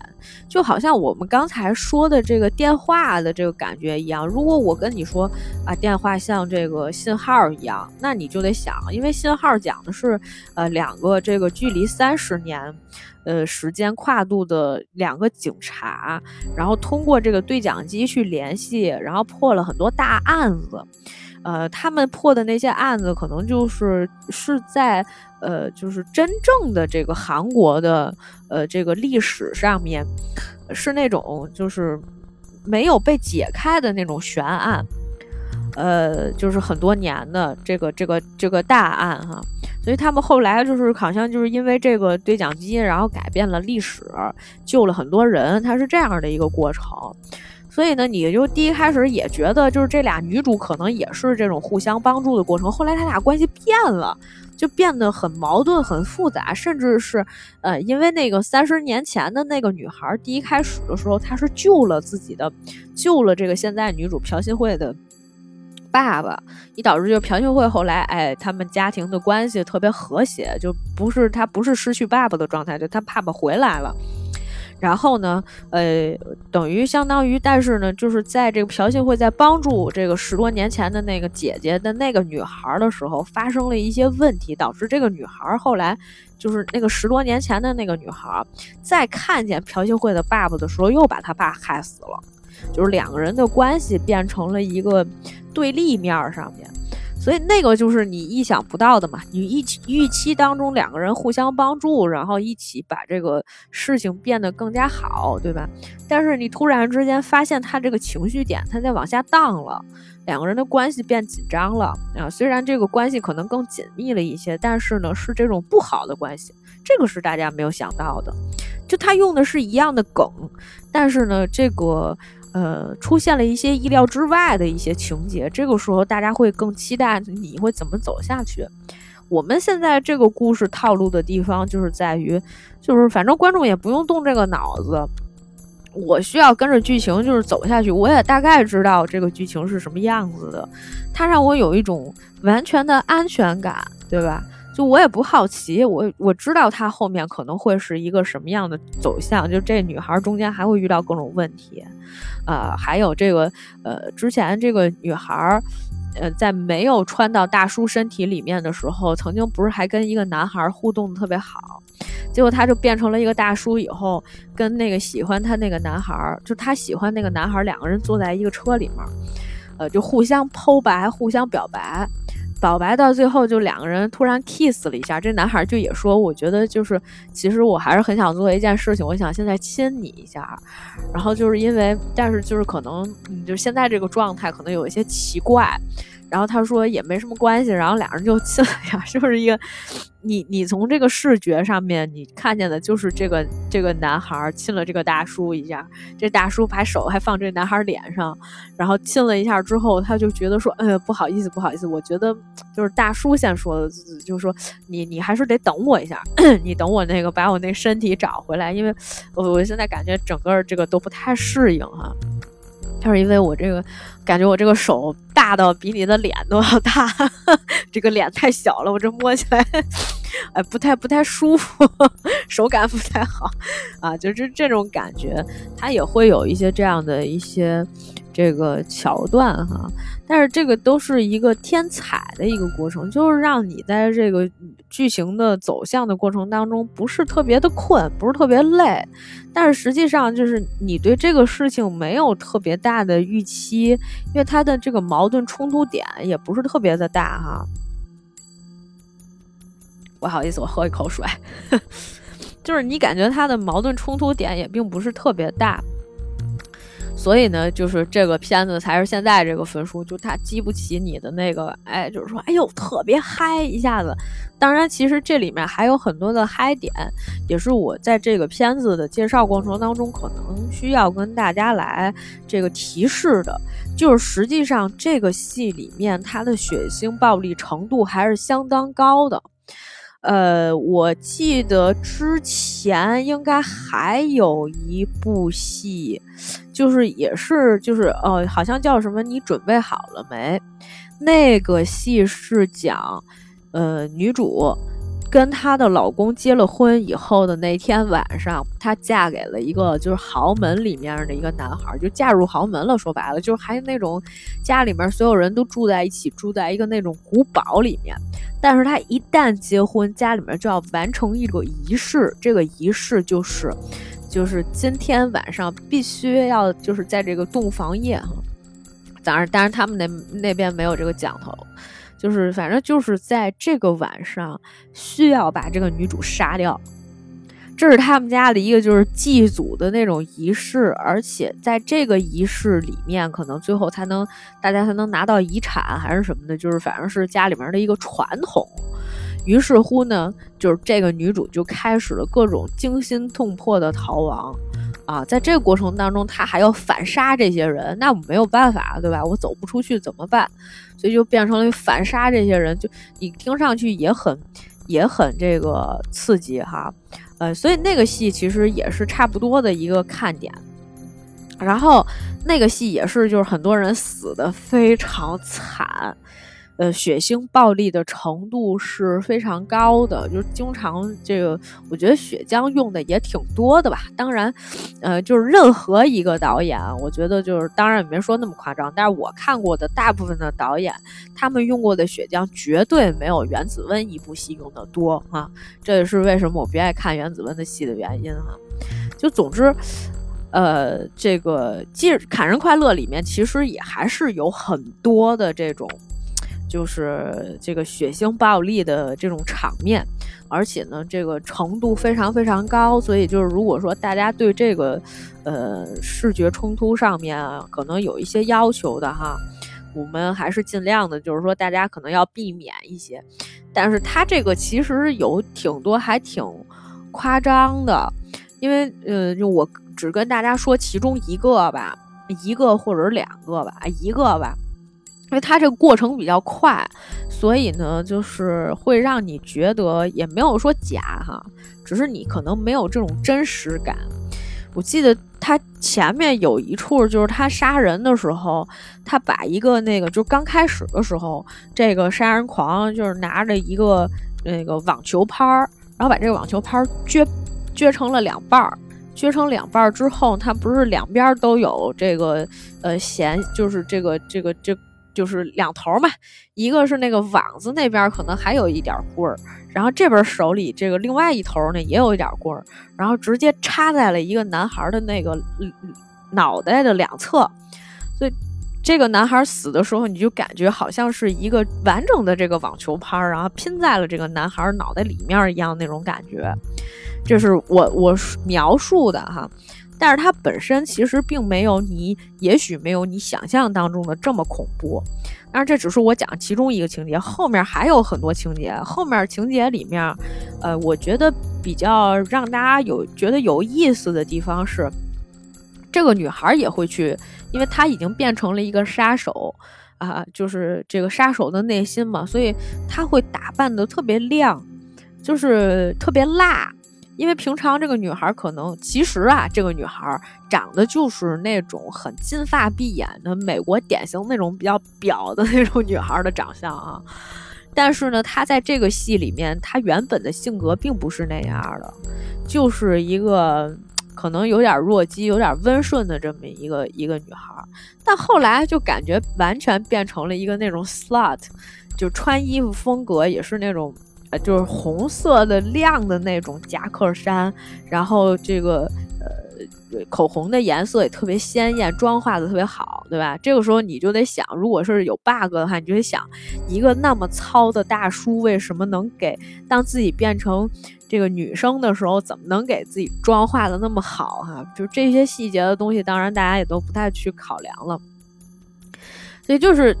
就好像我们刚才说的这个电话的这个感觉一样。如果我跟你说啊，电话像这个信号一样，那你就得想，因为信号讲的是呃两个这个距离三十年。呃，时间跨度的两个警察，然后通过这个对讲机去联系，然后破了很多大案子。呃，他们破的那些案子，可能就是是在呃，就是真正的这个韩国的呃这个历史上面，是那种就是没有被解开的那种悬案。呃，就是很多年的这个这个这个大案哈。所以他们后来就是好像就是因为这个对讲机，然后改变了历史，救了很多人，它是这样的一个过程。所以呢，你就第一开始也觉得就是这俩女主可能也是这种互相帮助的过程。后来他俩关系变了，就变得很矛盾、很复杂，甚至是呃，因为那个三十年前的那个女孩，第一开始的时候她是救了自己的，救了这个现在女主朴信惠的。爸爸，以导致就朴信惠后来，哎，他们家庭的关系特别和谐，就不是她不是失去爸爸的状态，就她爸爸回来了。然后呢，呃，等于相当于，但是呢，就是在这个朴信惠在帮助这个十多年前的那个姐姐的那个女孩的时候，发生了一些问题，导致这个女孩后来就是那个十多年前的那个女孩，在看见朴信惠的爸爸的时候，又把他爸害死了。就是两个人的关系变成了一个对立面上面，所以那个就是你意想不到的嘛。你预期预期当中两个人互相帮助，然后一起把这个事情变得更加好，对吧？但是你突然之间发现他这个情绪点他在往下荡了，两个人的关系变紧张了啊。虽然这个关系可能更紧密了一些，但是呢是这种不好的关系，这个是大家没有想到的。就他用的是一样的梗，但是呢这个。呃，出现了一些意料之外的一些情节，这个时候大家会更期待你会怎么走下去。我们现在这个故事套路的地方就是在于，就是反正观众也不用动这个脑子，我需要跟着剧情就是走下去，我也大概知道这个剧情是什么样子的，它让我有一种完全的安全感，对吧？就我也不好奇，我我知道他后面可能会是一个什么样的走向，就这女孩中间还会遇到各种问题，呃，还有这个呃，之前这个女孩，呃，在没有穿到大叔身体里面的时候，曾经不是还跟一个男孩互动的特别好，结果他就变成了一个大叔以后，跟那个喜欢他那个男孩，就他喜欢那个男孩，两个人坐在一个车里面。呃，就互相剖白，互相表白。表白到最后，就两个人突然 kiss 了一下。这男孩就也说：“我觉得就是，其实我还是很想做一件事情，我想现在亲你一下。”然后就是因为，但是就是可能，嗯就现在这个状态可能有一些奇怪。然后他说也没什么关系，然后俩人就亲了一下，就是一个，你你从这个视觉上面你看见的就是这个这个男孩亲了这个大叔一下，这大叔把手还放这男孩脸上，然后亲了一下之后，他就觉得说，哎呀不好意思不好意思，我觉得就是大叔先说的，就是说你你还是得等我一下，你等我那个把我那身体找回来，因为我我现在感觉整个这个都不太适应哈。就是因为我这个感觉，我这个手大到比你的脸都要大，这个脸太小了，我这摸起来，哎，不太不太舒服，手感不太好啊，就是这种感觉，它也会有一些这样的一些。这个桥段哈，但是这个都是一个添彩的一个过程，就是让你在这个剧情的走向的过程当中不是特别的困，不是特别累，但是实际上就是你对这个事情没有特别大的预期，因为它的这个矛盾冲突点也不是特别的大哈。不好意思，我喝一口水，就是你感觉它的矛盾冲突点也并不是特别大。所以呢，就是这个片子才是现在这个分数，就它激不起你的那个，哎，就是说，哎呦，特别嗨一下子。当然，其实这里面还有很多的嗨点，也是我在这个片子的介绍过程当中可能需要跟大家来这个提示的，就是实际上这个戏里面它的血腥暴力程度还是相当高的。呃，我记得之前应该还有一部戏，就是也是就是呃，好像叫什么？你准备好了没？那个戏是讲呃女主。跟她的老公结了婚以后的那天晚上，她嫁给了一个就是豪门里面的一个男孩，就嫁入豪门了。说白了，就是还那种家里面所有人都住在一起，住在一个那种古堡里面。但是她一旦结婚，家里面就要完成一个仪式，这个仪式就是就是今天晚上必须要就是在这个洞房夜哈。当然，当然他们那那边没有这个讲头。就是，反正就是在这个晚上需要把这个女主杀掉，这是他们家的一个就是祭祖的那种仪式，而且在这个仪式里面，可能最后才能大家才能拿到遗产还是什么的，就是反正是家里面的一个传统。于是乎呢，就是这个女主就开始了各种惊心动魄的逃亡。啊，在这个过程当中，他还要反杀这些人，那我没有办法，对吧？我走不出去怎么办？所以就变成了反杀这些人，就你听上去也很也很这个刺激哈，呃，所以那个戏其实也是差不多的一个看点。然后那个戏也是，就是很多人死的非常惨。呃，血腥暴力的程度是非常高的，就是经常这个，我觉得血浆用的也挺多的吧。当然，呃，就是任何一个导演，我觉得就是当然也没说那么夸张，但是我看过的大部分的导演，他们用过的血浆绝对没有原子温一部戏用的多啊。这也是为什么我不爱看原子温的戏的原因哈。就总之，呃，这个《记砍人快乐》里面其实也还是有很多的这种。就是这个血腥暴力的这种场面，而且呢，这个程度非常非常高，所以就是如果说大家对这个呃视觉冲突上面可能有一些要求的哈，我们还是尽量的，就是说大家可能要避免一些。但是它这个其实有挺多还挺夸张的，因为呃，就我只跟大家说其中一个吧，一个或者两个吧，一个吧。因为它这个过程比较快，所以呢，就是会让你觉得也没有说假哈，只是你可能没有这种真实感。我记得他前面有一处，就是他杀人的时候，他把一个那个，就刚开始的时候，这个杀人狂就是拿着一个那个网球拍儿，然后把这个网球拍儿撅撅成了两半儿，撅成两半儿之后，他不是两边都有这个呃弦，就是这个这个这。就是两头嘛，一个是那个网子那边可能还有一点棍儿，然后这边手里这个另外一头呢也有一点棍儿，然后直接插在了一个男孩的那个脑袋的两侧，所以这个男孩死的时候，你就感觉好像是一个完整的这个网球拍儿，然后拼在了这个男孩脑袋里面一样那种感觉。这是我我描述的哈。但是它本身其实并没有你，也许没有你想象当中的这么恐怖。当然，这只是我讲其中一个情节，后面还有很多情节。后面情节里面，呃，我觉得比较让大家有觉得有意思的地方是，这个女孩也会去，因为她已经变成了一个杀手啊，就是这个杀手的内心嘛，所以她会打扮的特别亮，就是特别辣。因为平常这个女孩可能其实啊，这个女孩长得就是那种很金发碧眼的美国典型那种比较婊的那种女孩的长相啊。但是呢，她在这个戏里面，她原本的性格并不是那样的，就是一个可能有点弱鸡、有点温顺的这么一个一个女孩。但后来就感觉完全变成了一个那种 slut，就穿衣服风格也是那种。就是红色的亮的那种夹克衫，然后这个呃口红的颜色也特别鲜艳，妆化的特别好，对吧？这个时候你就得想，如果是有 bug 的话，你就得想，一个那么糙的大叔为什么能给当自己变成这个女生的时候，怎么能给自己妆化的那么好？哈，就这些细节的东西，当然大家也都不太去考量了，所以就是。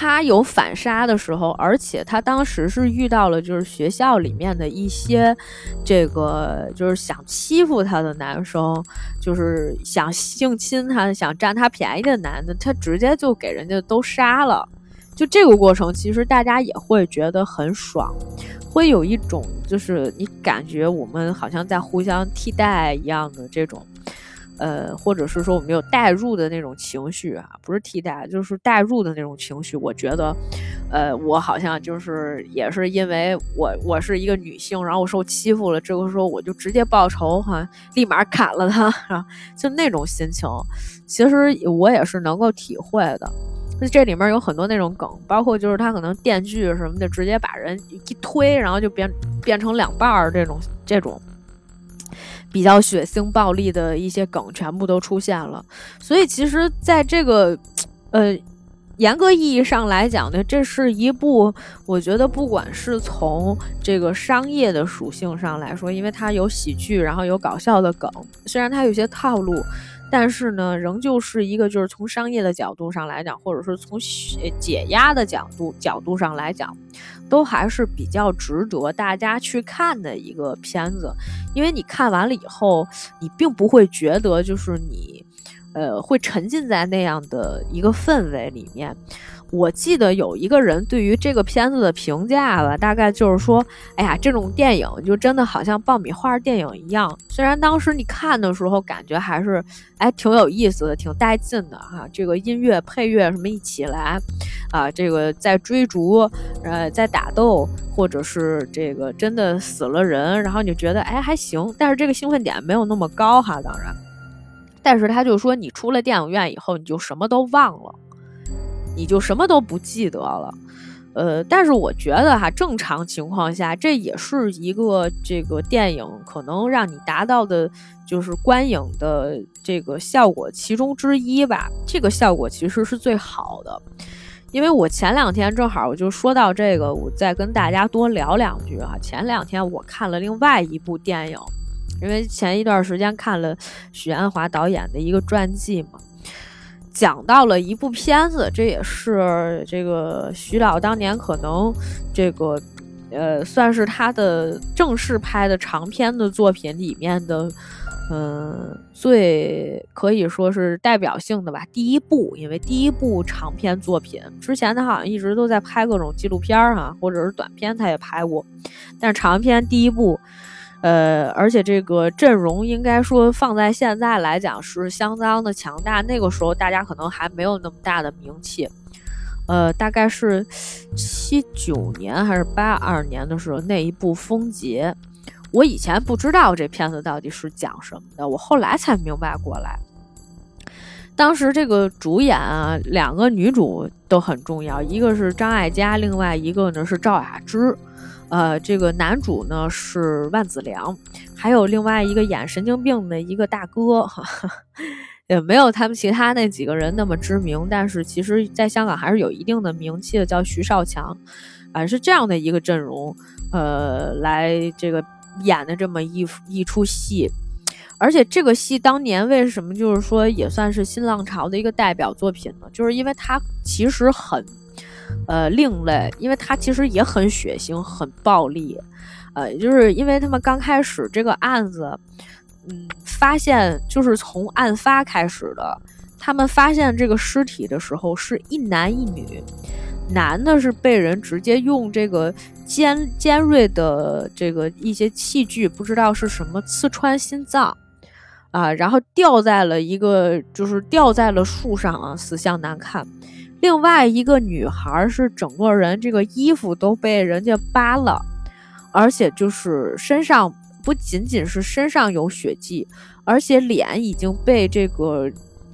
他有反杀的时候，而且他当时是遇到了就是学校里面的一些这个就是想欺负他的男生，就是想性侵他、想占他便宜的男的，他直接就给人家都杀了。就这个过程，其实大家也会觉得很爽，会有一种就是你感觉我们好像在互相替代一样的这种。呃，或者是说我们有代入的那种情绪啊，不是替代，就是代入的那种情绪。我觉得，呃，我好像就是也是因为我我是一个女性，然后我受欺负了，这个时候我就直接报仇哈，立马砍了他，就那种心情，其实我也是能够体会的。这里面有很多那种梗，包括就是他可能电锯什么的，直接把人一推，然后就变变成两半儿这种这种。比较血腥暴力的一些梗全部都出现了，所以其实，在这个，呃，严格意义上来讲呢，这是一部我觉得不管是从这个商业的属性上来说，因为它有喜剧，然后有搞笑的梗，虽然它有些套路。但是呢，仍旧是一个就是从商业的角度上来讲，或者是从解压的角度角度上来讲，都还是比较值得大家去看的一个片子。因为你看完了以后，你并不会觉得就是你，呃，会沉浸在那样的一个氛围里面。我记得有一个人对于这个片子的评价吧，大概就是说，哎呀，这种电影就真的好像爆米花电影一样。虽然当时你看的时候感觉还是，哎，挺有意思的，挺带劲的哈。这个音乐配乐什么一起来，啊，这个在追逐，呃，在打斗，或者是这个真的死了人，然后你就觉得，哎，还行。但是这个兴奋点没有那么高哈，当然。但是他就说，你出了电影院以后，你就什么都忘了。你就什么都不记得了，呃，但是我觉得哈，正常情况下，这也是一个这个电影可能让你达到的，就是观影的这个效果其中之一吧。这个效果其实是最好的，因为我前两天正好我就说到这个，我再跟大家多聊两句啊。前两天我看了另外一部电影，因为前一段时间看了许鞍华导演的一个传记嘛。讲到了一部片子，这也是这个徐导当年可能这个呃，算是他的正式拍的长篇的作品里面的，嗯，最可以说是代表性的吧。第一部，因为第一部长篇作品之前他好像一直都在拍各种纪录片儿哈，或者是短片他也拍过，但是长篇第一部。呃，而且这个阵容应该说放在现在来讲是相当的强大。那个时候大家可能还没有那么大的名气。呃，大概是七九年还是八二年的时候，那一部《风劫》，我以前不知道这片子到底是讲什么的，我后来才明白过来。当时这个主演啊，两个女主都很重要，一个是张艾嘉，另外一个呢是赵雅芝。呃，这个男主呢是万梓良，还有另外一个演神经病的一个大哥哈，也没有他们其他那几个人那么知名，但是其实在香港还是有一定的名气的，叫徐少强，啊，是这样的一个阵容，呃，来这个演的这么一一出戏。而且这个戏当年为什么就是说也算是新浪潮的一个代表作品呢？就是因为它其实很，呃，另类，因为它其实也很血腥、很暴力，呃，就是因为他们刚开始这个案子，嗯，发现就是从案发开始的，他们发现这个尸体的时候是一男一女，男的是被人直接用这个尖尖锐的这个一些器具，不知道是什么刺穿心脏。啊，然后吊在了一个，就是吊在了树上啊，死相难看。另外一个女孩是整个人这个衣服都被人家扒了，而且就是身上不仅仅是身上有血迹，而且脸已经被这个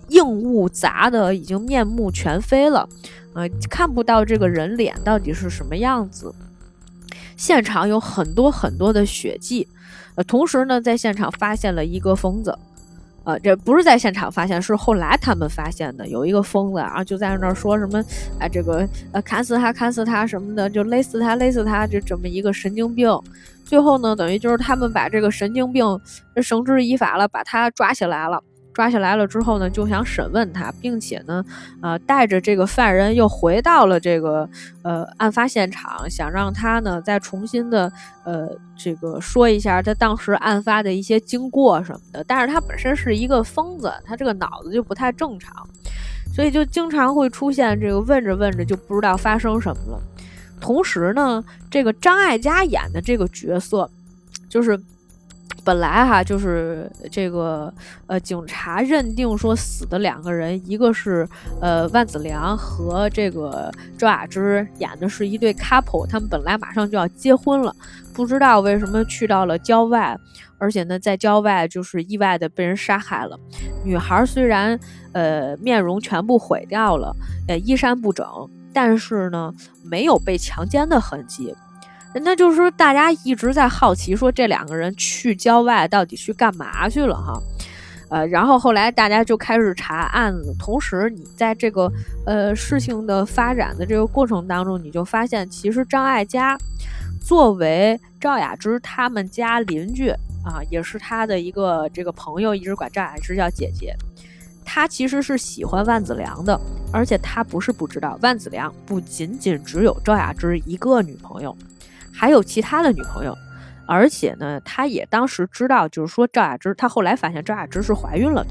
硬物砸的已经面目全非了，呃，看不到这个人脸到底是什么样子。现场有很多很多的血迹。呃，同时呢，在现场发现了一个疯子，呃，这不是在现场发现，是后来他们发现的，有一个疯子，啊就在那儿说什么，哎，这个呃，砍死他，砍死他什么的，就勒死他，勒死他，就这么一个神经病。最后呢，等于就是他们把这个神经病绳之以法了，把他抓起来了。抓起来了之后呢，就想审问他，并且呢，呃，带着这个犯人又回到了这个呃案发现场，想让他呢再重新的呃这个说一下他当时案发的一些经过什么的。但是他本身是一个疯子，他这个脑子就不太正常，所以就经常会出现这个问着问着就不知道发生什么了。同时呢，这个张艾嘉演的这个角色就是。本来哈就是这个呃，警察认定说死的两个人，一个是呃万梓良和这个周雅芝演的是一对 couple，他们本来马上就要结婚了，不知道为什么去到了郊外，而且呢在郊外就是意外的被人杀害了。女孩虽然呃面容全部毁掉了，呃衣衫不整，但是呢没有被强奸的痕迹。那就是说，大家一直在好奇，说这两个人去郊外到底去干嘛去了哈？呃，然后后来大家就开始查案子，同时你在这个呃事情的发展的这个过程当中，你就发现，其实张艾嘉作为赵雅芝他们家邻居啊，也是他的一个这个朋友，一直管赵雅芝叫姐姐，他其实是喜欢万梓良的，而且他不是不知道，万梓良不仅仅只有赵雅芝一个女朋友。还有其他的女朋友，而且呢，他也当时知道，就是说赵雅芝，他后来发现赵雅芝是怀孕了的，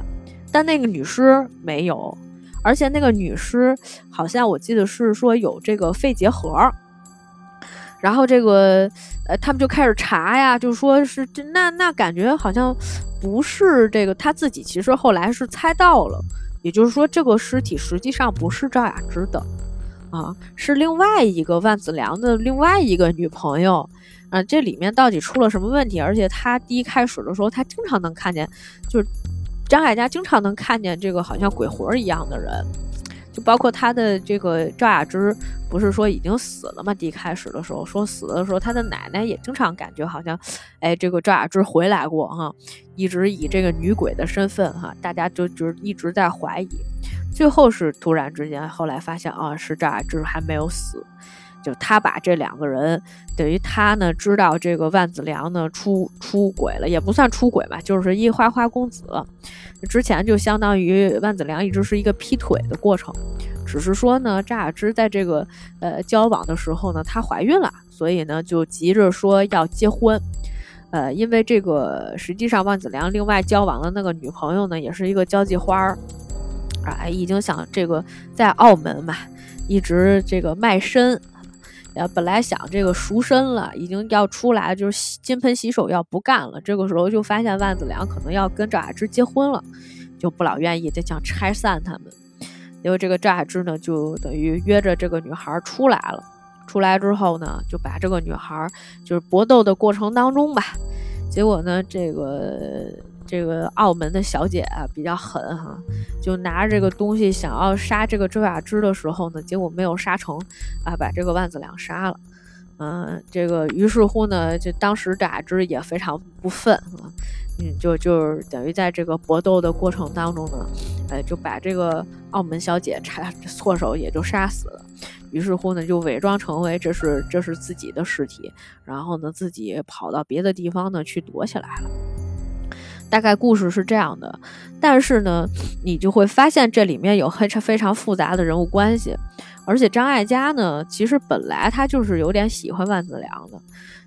但那个女尸没有，而且那个女尸好像我记得是说有这个肺结核，然后这个呃，他们就开始查呀，就说是这那那感觉好像不是这个，他自己其实后来是猜到了，也就是说这个尸体实际上不是赵雅芝的。啊，是另外一个万梓良的另外一个女朋友，啊，这里面到底出了什么问题？而且他第一开始的时候，他经常能看见，就是张海佳经常能看见这个好像鬼魂一样的人，就包括他的这个赵雅芝，不是说已经死了吗？第一开始的时候说死的时候，他的奶奶也经常感觉好像，哎，这个赵雅芝回来过哈，一直以这个女鬼的身份哈，大家就就一直在怀疑。最后是突然之间，后来发现啊，是赵雅芝还没有死，就他把这两个人，等于他呢知道这个万梓良呢出出轨了，也不算出轨吧，就是一花花公子。之前就相当于万梓良一直是一个劈腿的过程，只是说呢，赵雅芝在这个呃交往的时候呢，她怀孕了，所以呢就急着说要结婚。呃，因为这个实际上万梓良另外交往的那个女朋友呢，也是一个交际花儿。哎，已经想这个在澳门嘛，一直这个卖身，呃，本来想这个赎身了，已经要出来，就是金盆洗手要不干了。这个时候就发现万梓良可能要跟赵雅芝结婚了，就不老愿意，就想拆散他们。因为这个赵雅芝呢，就等于约着这个女孩出来了。出来之后呢，就把这个女孩就是搏斗的过程当中吧，结果呢，这个。这个澳门的小姐啊比较狠哈，就拿着这个东西想要杀这个周雅芝的时候呢，结果没有杀成，啊，把这个万梓良杀了。嗯，这个于是乎呢，就当时大芝也非常不忿啊，嗯，就就是等于在这个搏斗的过程当中呢，呃，就把这个澳门小姐差错手也就杀死了。于是乎呢，就伪装成为这是这是自己的尸体，然后呢，自己跑到别的地方呢去躲起来了。大概故事是这样的，但是呢，你就会发现这里面有非常非常复杂的人物关系。而且张艾嘉呢，其实本来他就是有点喜欢万梓良的，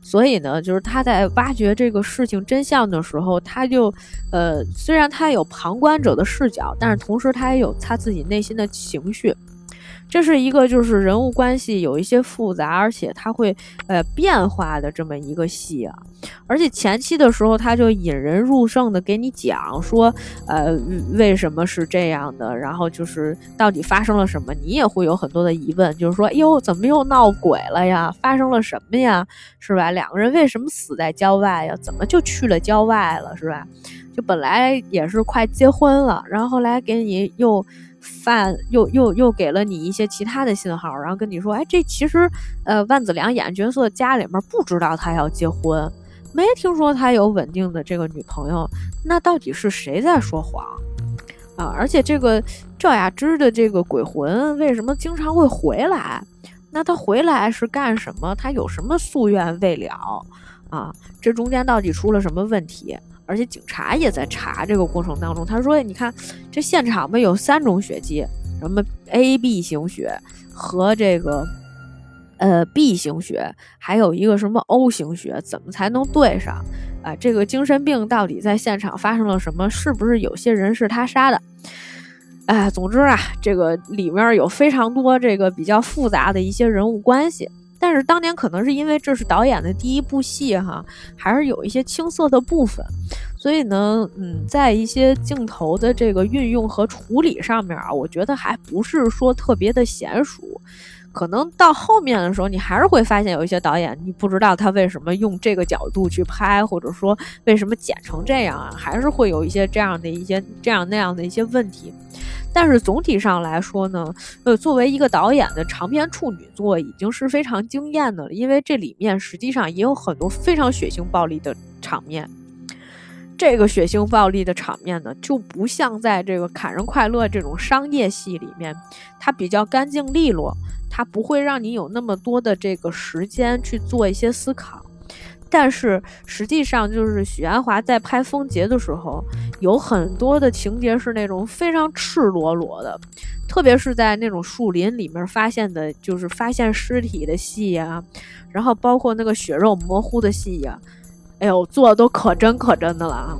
所以呢，就是他在挖掘这个事情真相的时候，他就，呃，虽然他有旁观者的视角，但是同时他也有他自己内心的情绪。这是一个就是人物关系有一些复杂，而且它会呃变化的这么一个戏啊。而且前期的时候，他就引人入胜的给你讲说，呃，为什么是这样的，然后就是到底发生了什么，你也会有很多的疑问，就是说，哟，怎么又闹鬼了呀？发生了什么呀？是吧？两个人为什么死在郊外呀？怎么就去了郊外了？是吧？就本来也是快结婚了，然后后来给你又。范又又又给了你一些其他的信号，然后跟你说，哎，这其实，呃，万梓良演角色家里面不知道他要结婚，没听说他有稳定的这个女朋友，那到底是谁在说谎啊？而且这个赵雅芝的这个鬼魂为什么经常会回来？那他回来是干什么？他有什么夙愿未了啊？这中间到底出了什么问题？而且警察也在查这个过程当中，他说：“你看这现场吧，有三种血迹，什么 A、B 型血和这个呃 B 型血，还有一个什么 O 型血，怎么才能对上？啊，这个精神病到底在现场发生了什么？是不是有些人是他杀的？哎，总之啊，这个里面有非常多这个比较复杂的一些人物关系。”但是当年可能是因为这是导演的第一部戏哈，还是有一些青涩的部分，所以呢，嗯，在一些镜头的这个运用和处理上面啊，我觉得还不是说特别的娴熟。可能到后面的时候，你还是会发现有一些导演，你不知道他为什么用这个角度去拍，或者说为什么剪成这样啊，还是会有一些这样的一些这样那样的一些问题。但是总体上来说呢，呃，作为一个导演的长篇处女作，已经是非常惊艳的了。因为这里面实际上也有很多非常血腥暴力的场面。这个血腥暴力的场面呢，就不像在这个《砍人快乐》这种商业戏里面，它比较干净利落，它不会让你有那么多的这个时间去做一些思考。但是实际上，就是许鞍华在拍《风劫》的时候，有很多的情节是那种非常赤裸裸的，特别是在那种树林里面发现的，就是发现尸体的戏呀，然后包括那个血肉模糊的戏呀，哎呦，做的都可真可真的了啊！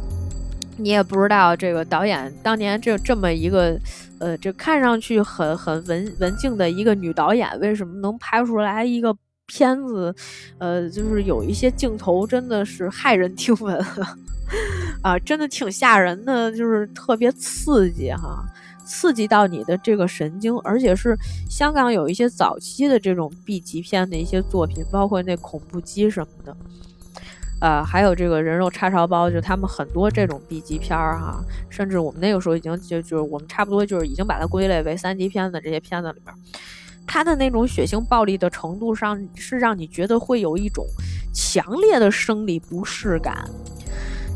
你也不知道这个导演当年这这么一个，呃，这看上去很很文文静的一个女导演，为什么能拍出来一个？片子，呃，就是有一些镜头真的是骇人听闻，啊，真的挺吓人的，就是特别刺激哈，刺激到你的这个神经，而且是香港有一些早期的这种 B 级片的一些作品，包括那恐怖机什么的，呃，还有这个人肉叉烧包，就他们很多这种 B 级片儿哈，甚至我们那个时候已经就就是我们差不多就是已经把它归类为三级片的这些片子里边，它的那种血腥暴力的程度上，是让你觉得会有一种强烈的生理不适感。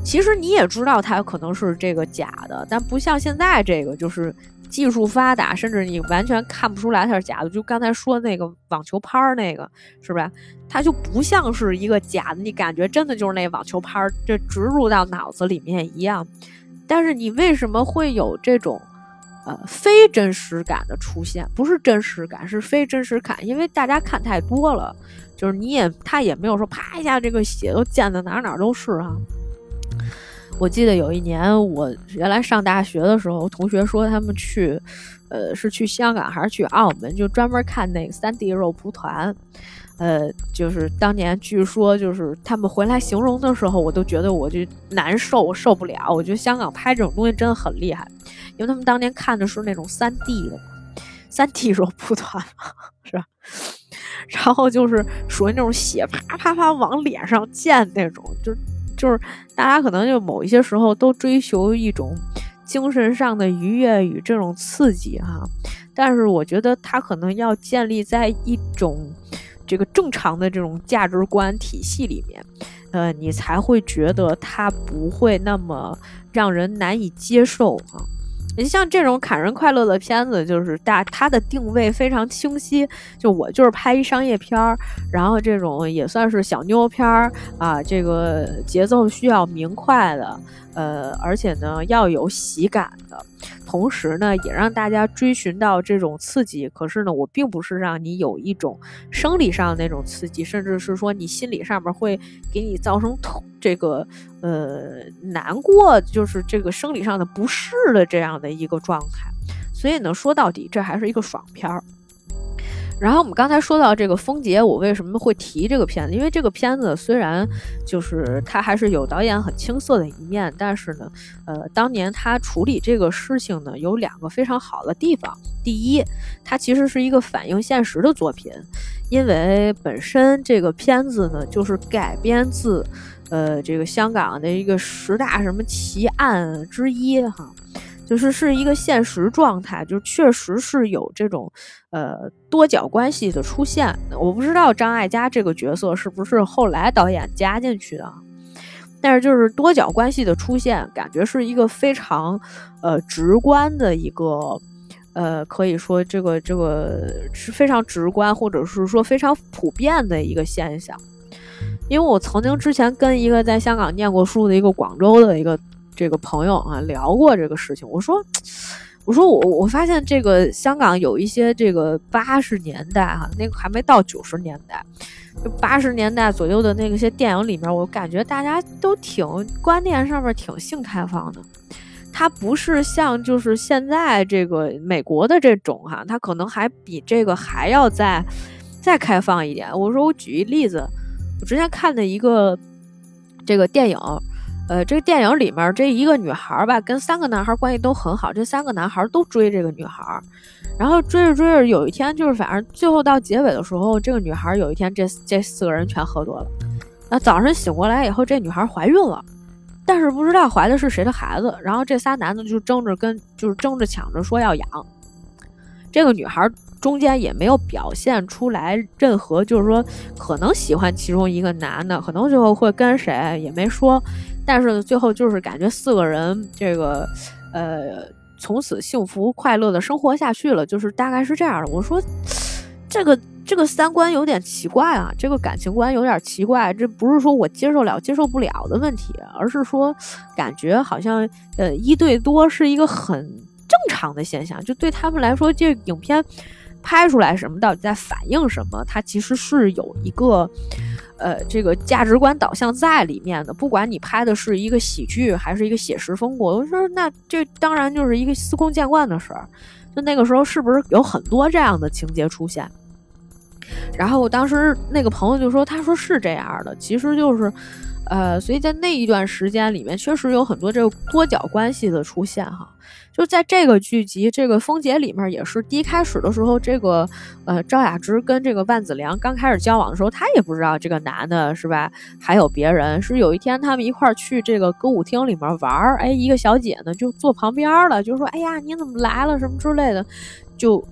其实你也知道它可能是这个假的，但不像现在这个，就是技术发达，甚至你完全看不出来它是假的。就刚才说那个网球拍儿那个，是吧？它就不像是一个假的，你感觉真的就是那网球拍儿，这植入到脑子里面一样。但是你为什么会有这种？呃，非真实感的出现，不是真实感，是非真实感，因为大家看太多了，就是你也他也没有说啪一下这个血都溅的哪哪都是哈。我记得有一年我原来上大学的时候，同学说他们去，呃，是去香港还是去澳门，就专门看那个三 D 肉蒲团。呃，就是当年据说，就是他们回来形容的时候，我都觉得我就难受，我受不了。我觉得香港拍这种东西真的很厉害，因为他们当年看的是那种三 D 的，三 D 肉蒲团是吧？然后就是属于那种血啪啪啪往脸上溅那种，就就是大家可能就某一些时候都追求一种精神上的愉悦与这种刺激哈，但是我觉得它可能要建立在一种。这个正常的这种价值观体系里面，呃，你才会觉得它不会那么让人难以接受啊。你像这种砍人快乐的片子，就是大它的定位非常清晰，就我就是拍一商业片儿，然后这种也算是小妞片儿啊，这个节奏需要明快的，呃，而且呢要有喜感的。同时呢，也让大家追寻到这种刺激。可是呢，我并不是让你有一种生理上那种刺激，甚至是说你心理上面会给你造成痛，这个呃难过，就是这个生理上的不适的这样的一个状态。所以呢，说到底，这还是一个爽片儿。然后我们刚才说到这个风杰，我为什么会提这个片子？因为这个片子虽然就是它还是有导演很青涩的一面，但是呢，呃，当年他处理这个事情呢，有两个非常好的地方。第一，它其实是一个反映现实的作品，因为本身这个片子呢，就是改编自呃这个香港的一个十大什么奇案之一哈。就是是一个现实状态，就确实是有这种，呃，多角关系的出现。我不知道张艾嘉这个角色是不是后来导演加进去的，但是就是多角关系的出现，感觉是一个非常，呃，直观的一个，呃，可以说这个这个是非常直观，或者是说非常普遍的一个现象。因为我曾经之前跟一个在香港念过书的一个广州的一个。这个朋友啊，聊过这个事情。我说，我说我我发现这个香港有一些这个八十年代哈，那个还没到九十年代，就八十年代左右的那些电影里面，我感觉大家都挺观念上面挺性开放的。它不是像就是现在这个美国的这种哈，它可能还比这个还要再再开放一点。我说我举一例子，我之前看的一个这个电影。呃，这个电影里面这一个女孩吧，跟三个男孩关系都很好，这三个男孩都追这个女孩，然后追着追着，有一天就是反正最后到结尾的时候，这个女孩有一天这这四个人全喝多了，那早上醒过来以后，这女孩怀孕了，但是不知道怀的是谁的孩子，然后这仨男的就争着跟就是争着抢着说要养，这个女孩。中间也没有表现出来任何，就是说可能喜欢其中一个男的，可能最后会跟谁也没说，但是最后就是感觉四个人这个，呃，从此幸福快乐的生活下去了，就是大概是这样的。我说，这个这个三观有点奇怪啊，这个感情观有点奇怪，这不是说我接受了接受不了的问题，而是说感觉好像呃一对多是一个很正常的现象，就对他们来说，这影片。拍出来什么，到底在反映什么？它其实是有一个，呃，这个价值观导向在里面的。不管你拍的是一个喜剧，还是一个写实风格，我说那这当然就是一个司空见惯的事儿。就那个时候，是不是有很多这样的情节出现？然后我当时那个朋友就说：“他说是这样的，其实就是。”呃，所以在那一段时间里面，确实有很多这个多角关系的出现哈。就在这个剧集《这个风姐》里面，也是第一开始的时候，这个呃赵雅芝跟这个万梓良刚开始交往的时候，她也不知道这个男的是吧？还有别人。是有一天他们一块儿去这个歌舞厅里面玩儿，哎，一个小姐呢就坐旁边了，就说：“哎呀，你怎么来了？什么之类的。”就。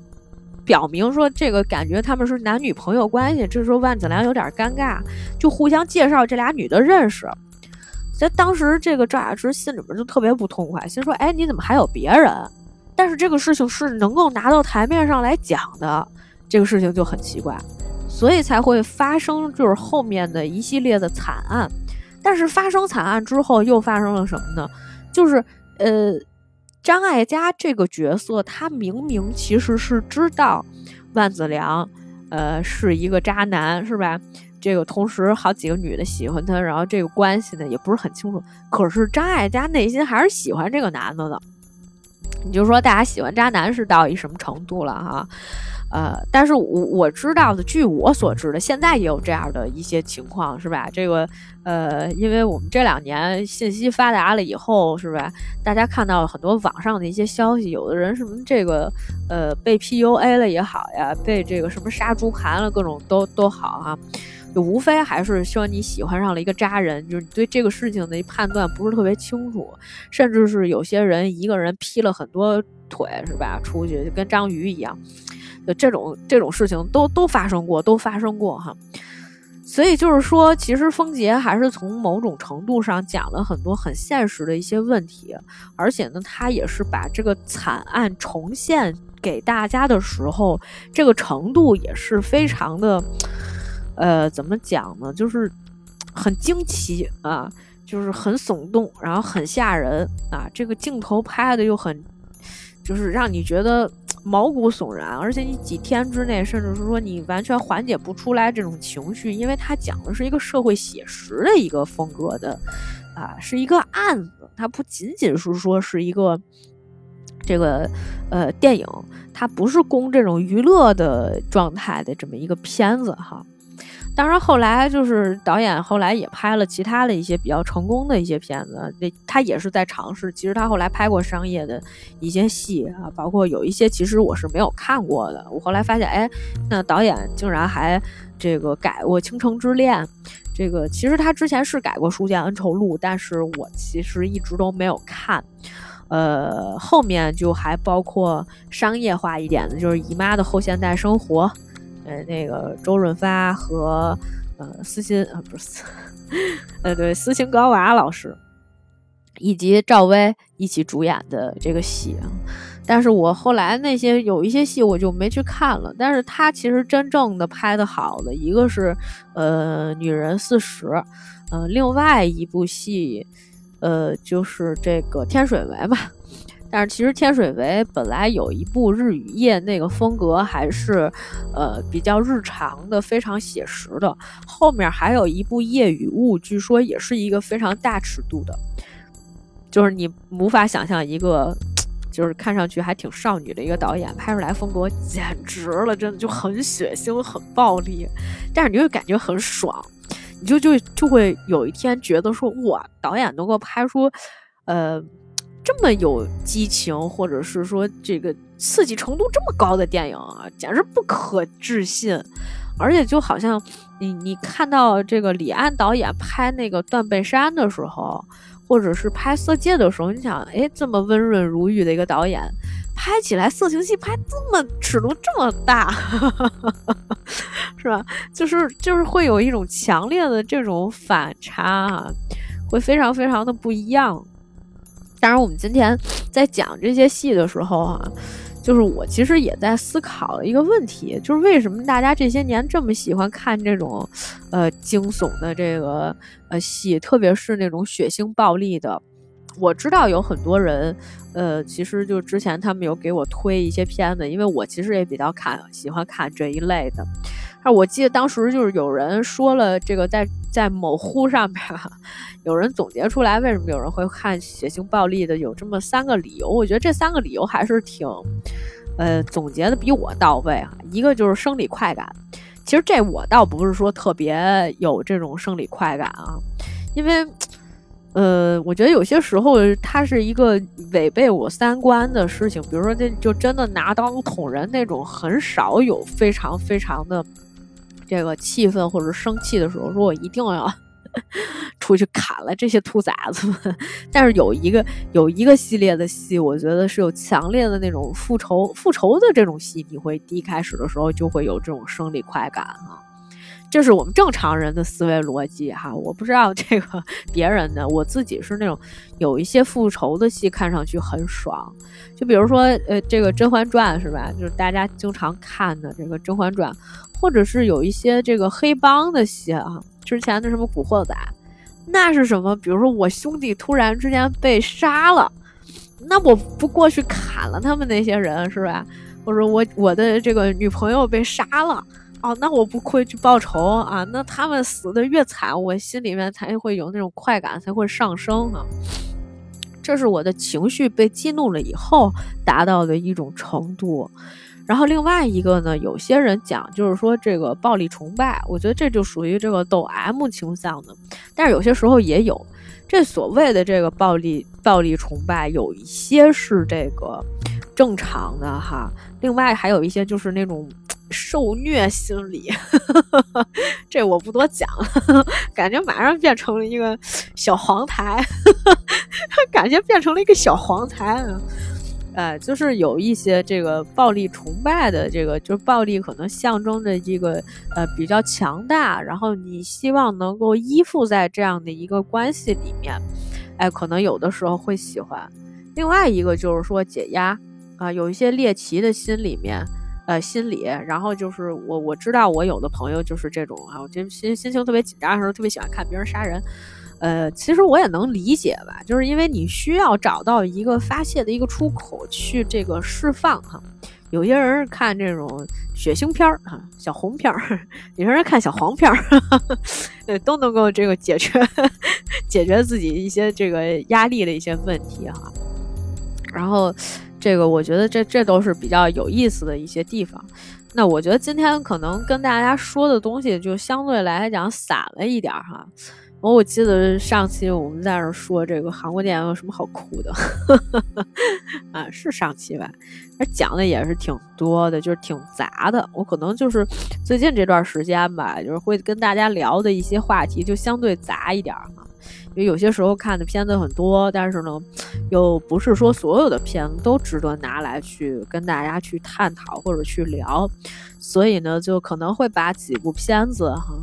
表明说这个感觉他们是男女朋友关系，这时候万梓良有点尴尬，就互相介绍这俩女的认识。在当时这个赵雅芝心里面就特别不痛快，心说：“哎，你怎么还有别人？”但是这个事情是能够拿到台面上来讲的，这个事情就很奇怪，所以才会发生就是后面的一系列的惨案。但是发生惨案之后又发生了什么呢？就是呃。张艾嘉这个角色，他明明其实是知道万梓良，呃，是一个渣男，是吧？这个同时好几个女的喜欢他，然后这个关系呢也不是很清楚。可是张艾嘉内心还是喜欢这个男的的。你就说大家喜欢渣男是到一什么程度了哈？呃，但是我我知道的，据我所知的，现在也有这样的一些情况，是吧？这个，呃，因为我们这两年信息发达了以后，是吧？大家看到了很多网上的一些消息，有的人什么这个，呃，被 PUA 了也好呀，被这个什么杀猪盘了，各种都都好哈，就无非还是说你喜欢上了一个渣人，就是你对这个事情的判断不是特别清楚，甚至是有些人一个人劈了很多腿，是吧？出去就跟章鱼一样。就这种这种事情都都发生过，都发生过哈。所以就是说，其实风杰还是从某种程度上讲了很多很现实的一些问题，而且呢，他也是把这个惨案重现给大家的时候，这个程度也是非常的，呃，怎么讲呢？就是很惊奇啊，就是很耸动，然后很吓人啊，这个镜头拍的又很，就是让你觉得。毛骨悚然，而且你几天之内，甚至是说你完全缓解不出来这种情绪，因为它讲的是一个社会写实的一个风格的，啊，是一个案子，它不仅仅是说是一个这个呃电影，它不是供这种娱乐的状态的这么一个片子哈。当然，后来就是导演后来也拍了其他的一些比较成功的一些片子，那他也是在尝试。其实他后来拍过商业的一些戏啊，包括有一些其实我是没有看过的。我后来发现，哎，那导演竟然还这个改过《倾城之恋》，这个其实他之前是改过《书剑恩仇录》，但是我其实一直都没有看。呃，后面就还包括商业化一点的，就是《姨妈的后现代生活》。呃，那个周润发和呃斯琴啊，不是，呃对，斯琴高娃老师以及赵薇一起主演的这个戏，但是我后来那些有一些戏我就没去看了。但是他其实真正的拍的好的一个是呃《女人四十》，呃，另外一部戏呃就是这个《天水围》嘛。但是其实天水围本来有一部日与夜那个风格还是，呃比较日常的，非常写实的。后面还有一部夜与雾，据说也是一个非常大尺度的，就是你无法想象一个，就是看上去还挺少女的一个导演拍出来风格简直了，真的就很血腥、很暴力，但是你会感觉很爽，你就就就会有一天觉得说哇，导演能够拍出，呃。这么有激情，或者是说这个刺激程度这么高的电影啊，简直不可置信。而且就好像你你看到这个李安导演拍那个《断背山》的时候，或者是拍《色戒》的时候，你想，哎，这么温润如玉的一个导演，拍起来色情戏拍这么尺度这么大，是吧？就是就是会有一种强烈的这种反差啊，会非常非常的不一样。当然，我们今天在讲这些戏的时候啊，就是我其实也在思考一个问题，就是为什么大家这些年这么喜欢看这种，呃，惊悚的这个呃戏，特别是那种血腥暴力的。我知道有很多人，呃，其实就之前他们有给我推一些片子，因为我其实也比较看喜欢看这一类的。啊，我记得当时就是有人说了这个，在在某乎上面，有人总结出来为什么有人会看血腥暴力的，有这么三个理由。我觉得这三个理由还是挺，呃，总结的比我到位啊。一个就是生理快感，其实这我倒不是说特别有这种生理快感啊，因为。呃，我觉得有些时候它是一个违背我三观的事情，比如说，那就真的拿刀捅人那种，很少有非常非常的这个气愤或者生气的时候，说我一定要 出去砍了这些兔崽子们。但是有一个有一个系列的戏，我觉得是有强烈的那种复仇复仇的这种戏，你会第一开始的时候就会有这种生理快感啊。这是我们正常人的思维逻辑哈，我不知道这个 别人的，我自己是那种有一些复仇的戏看上去很爽，就比如说呃这个《甄嬛传》是吧？就是大家经常看的这个《甄嬛传》，或者是有一些这个黑帮的戏啊，之前的什么《古惑仔》，那是什么？比如说我兄弟突然之间被杀了，那我不过去砍了他们那些人是吧？或者我我的这个女朋友被杀了。哦，那我不会去报仇啊！那他们死的越惨，我心里面才会有那种快感，才会上升啊。这是我的情绪被激怒了以后达到的一种程度。然后另外一个呢，有些人讲就是说这个暴力崇拜，我觉得这就属于这个抖 M 倾向的。但是有些时候也有这所谓的这个暴力暴力崇拜，有一些是这个正常的哈。另外还有一些就是那种。受虐心理，这我不多讲了，感觉马上变成了一个小黄台，感觉变成了一个小黄台。呃，就是有一些这个暴力崇拜的这个，就是暴力可能象征着这个呃比较强大，然后你希望能够依附在这样的一个关系里面，哎，可能有的时候会喜欢。另外一个就是说解压啊，有一些猎奇的心里面，呃，心理，然后就是我我知道我有的朋友就是这种啊，我这心心情特别紧张的时候，特别喜欢看别人杀人。呃，其实我也能理解吧，就是因为你需要找到一个发泄的一个出口去这个释放哈。有些人看这种血腥片儿哈，小红片儿；有些人看小黄片儿，呃，都能够这个解决 解决自己一些这个压力的一些问题哈。然后，这个我觉得这这都是比较有意思的一些地方。那我觉得今天可能跟大家说的东西就相对来讲散了一点哈。我我记得上期我们在那说这个韩国电影有什么好哭的，啊，是上期吧？那讲的也是挺多的，就是挺杂的。我可能就是最近这段时间吧，就是会跟大家聊的一些话题就相对杂一点嘛。因为有些时候看的片子很多，但是呢，又不是说所有的片子都值得拿来去跟大家去探讨或者去聊，所以呢，就可能会把几部片子哈。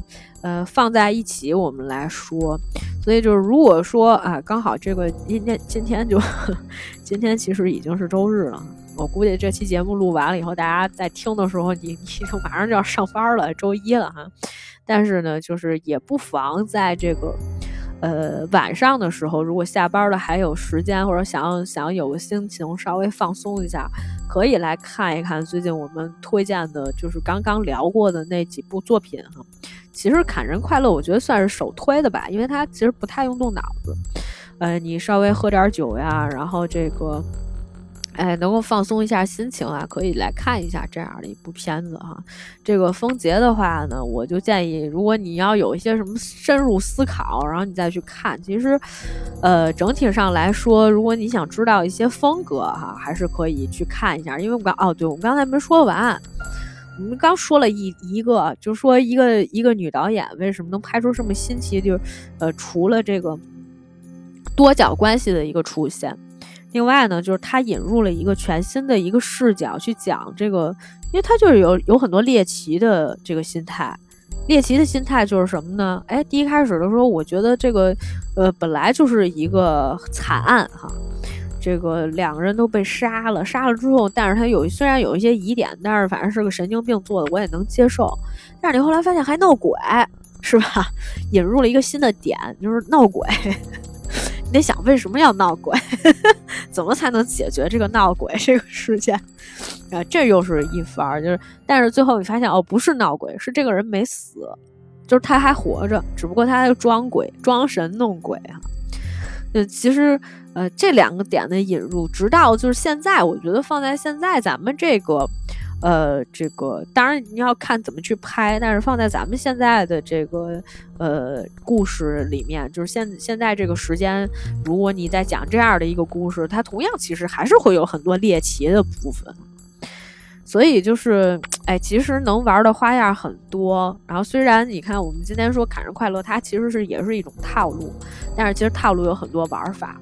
呃，放在一起我们来说，所以就是如果说啊，刚好这个今天今天就 今天其实已经是周日了，我估计这期节目录完了以后，大家在听的时候，你你就马上就要上班了，周一了哈。但是呢，就是也不妨在这个。呃，晚上的时候，如果下班了还有时间，或者想想有个心情稍微放松一下，可以来看一看最近我们推荐的，就是刚刚聊过的那几部作品哈。其实《砍人快乐》我觉得算是首推的吧，因为它其实不太用动脑子。呃，你稍微喝点酒呀，然后这个。哎，能够放松一下心情啊，可以来看一下这样的一部片子哈。这个风杰的话呢，我就建议，如果你要有一些什么深入思考，然后你再去看，其实，呃，整体上来说，如果你想知道一些风格哈，还是可以去看一下。因为我刚哦，对我们刚才没说完，我们刚说了一一个，就说一个一个女导演为什么能拍出这么新奇，就是呃，除了这个多角关系的一个出现。另外呢，就是他引入了一个全新的一个视角去讲这个，因为他就是有有很多猎奇的这个心态，猎奇的心态就是什么呢？哎，第一开始的时候，我觉得这个，呃，本来就是一个惨案哈，这个两个人都被杀了，杀了之后，但是他有虽然有一些疑点，但是反正是个神经病做的，我也能接受。但是你后来发现还闹鬼，是吧？引入了一个新的点，就是闹鬼。你得想为什么要闹鬼，怎么才能解决这个闹鬼这个事件？啊，这又是一番，就是，但是最后你发现哦，不是闹鬼，是这个人没死，就是他还活着，只不过他装鬼、装神弄鬼啊。就其实，呃，这两个点的引入，直到就是现在，我觉得放在现在咱们这个。呃，这个当然你要看怎么去拍，但是放在咱们现在的这个呃故事里面，就是现现在这个时间，如果你在讲这样的一个故事，它同样其实还是会有很多猎奇的部分。所以就是，哎，其实能玩的花样很多。然后虽然你看我们今天说砍人快乐，它其实是也是一种套路，但是其实套路有很多玩法。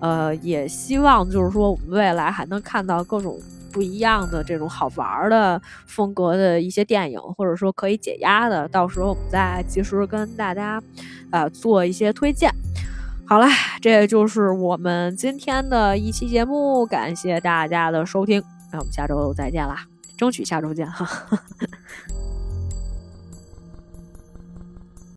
呃，也希望就是说我们未来还能看到各种。不一样的这种好玩的风格的一些电影，或者说可以解压的，到时候我们再及时跟大家，呃，做一些推荐。好了，这就是我们今天的一期节目，感谢大家的收听，那我们下周再见啦，争取下周见哈。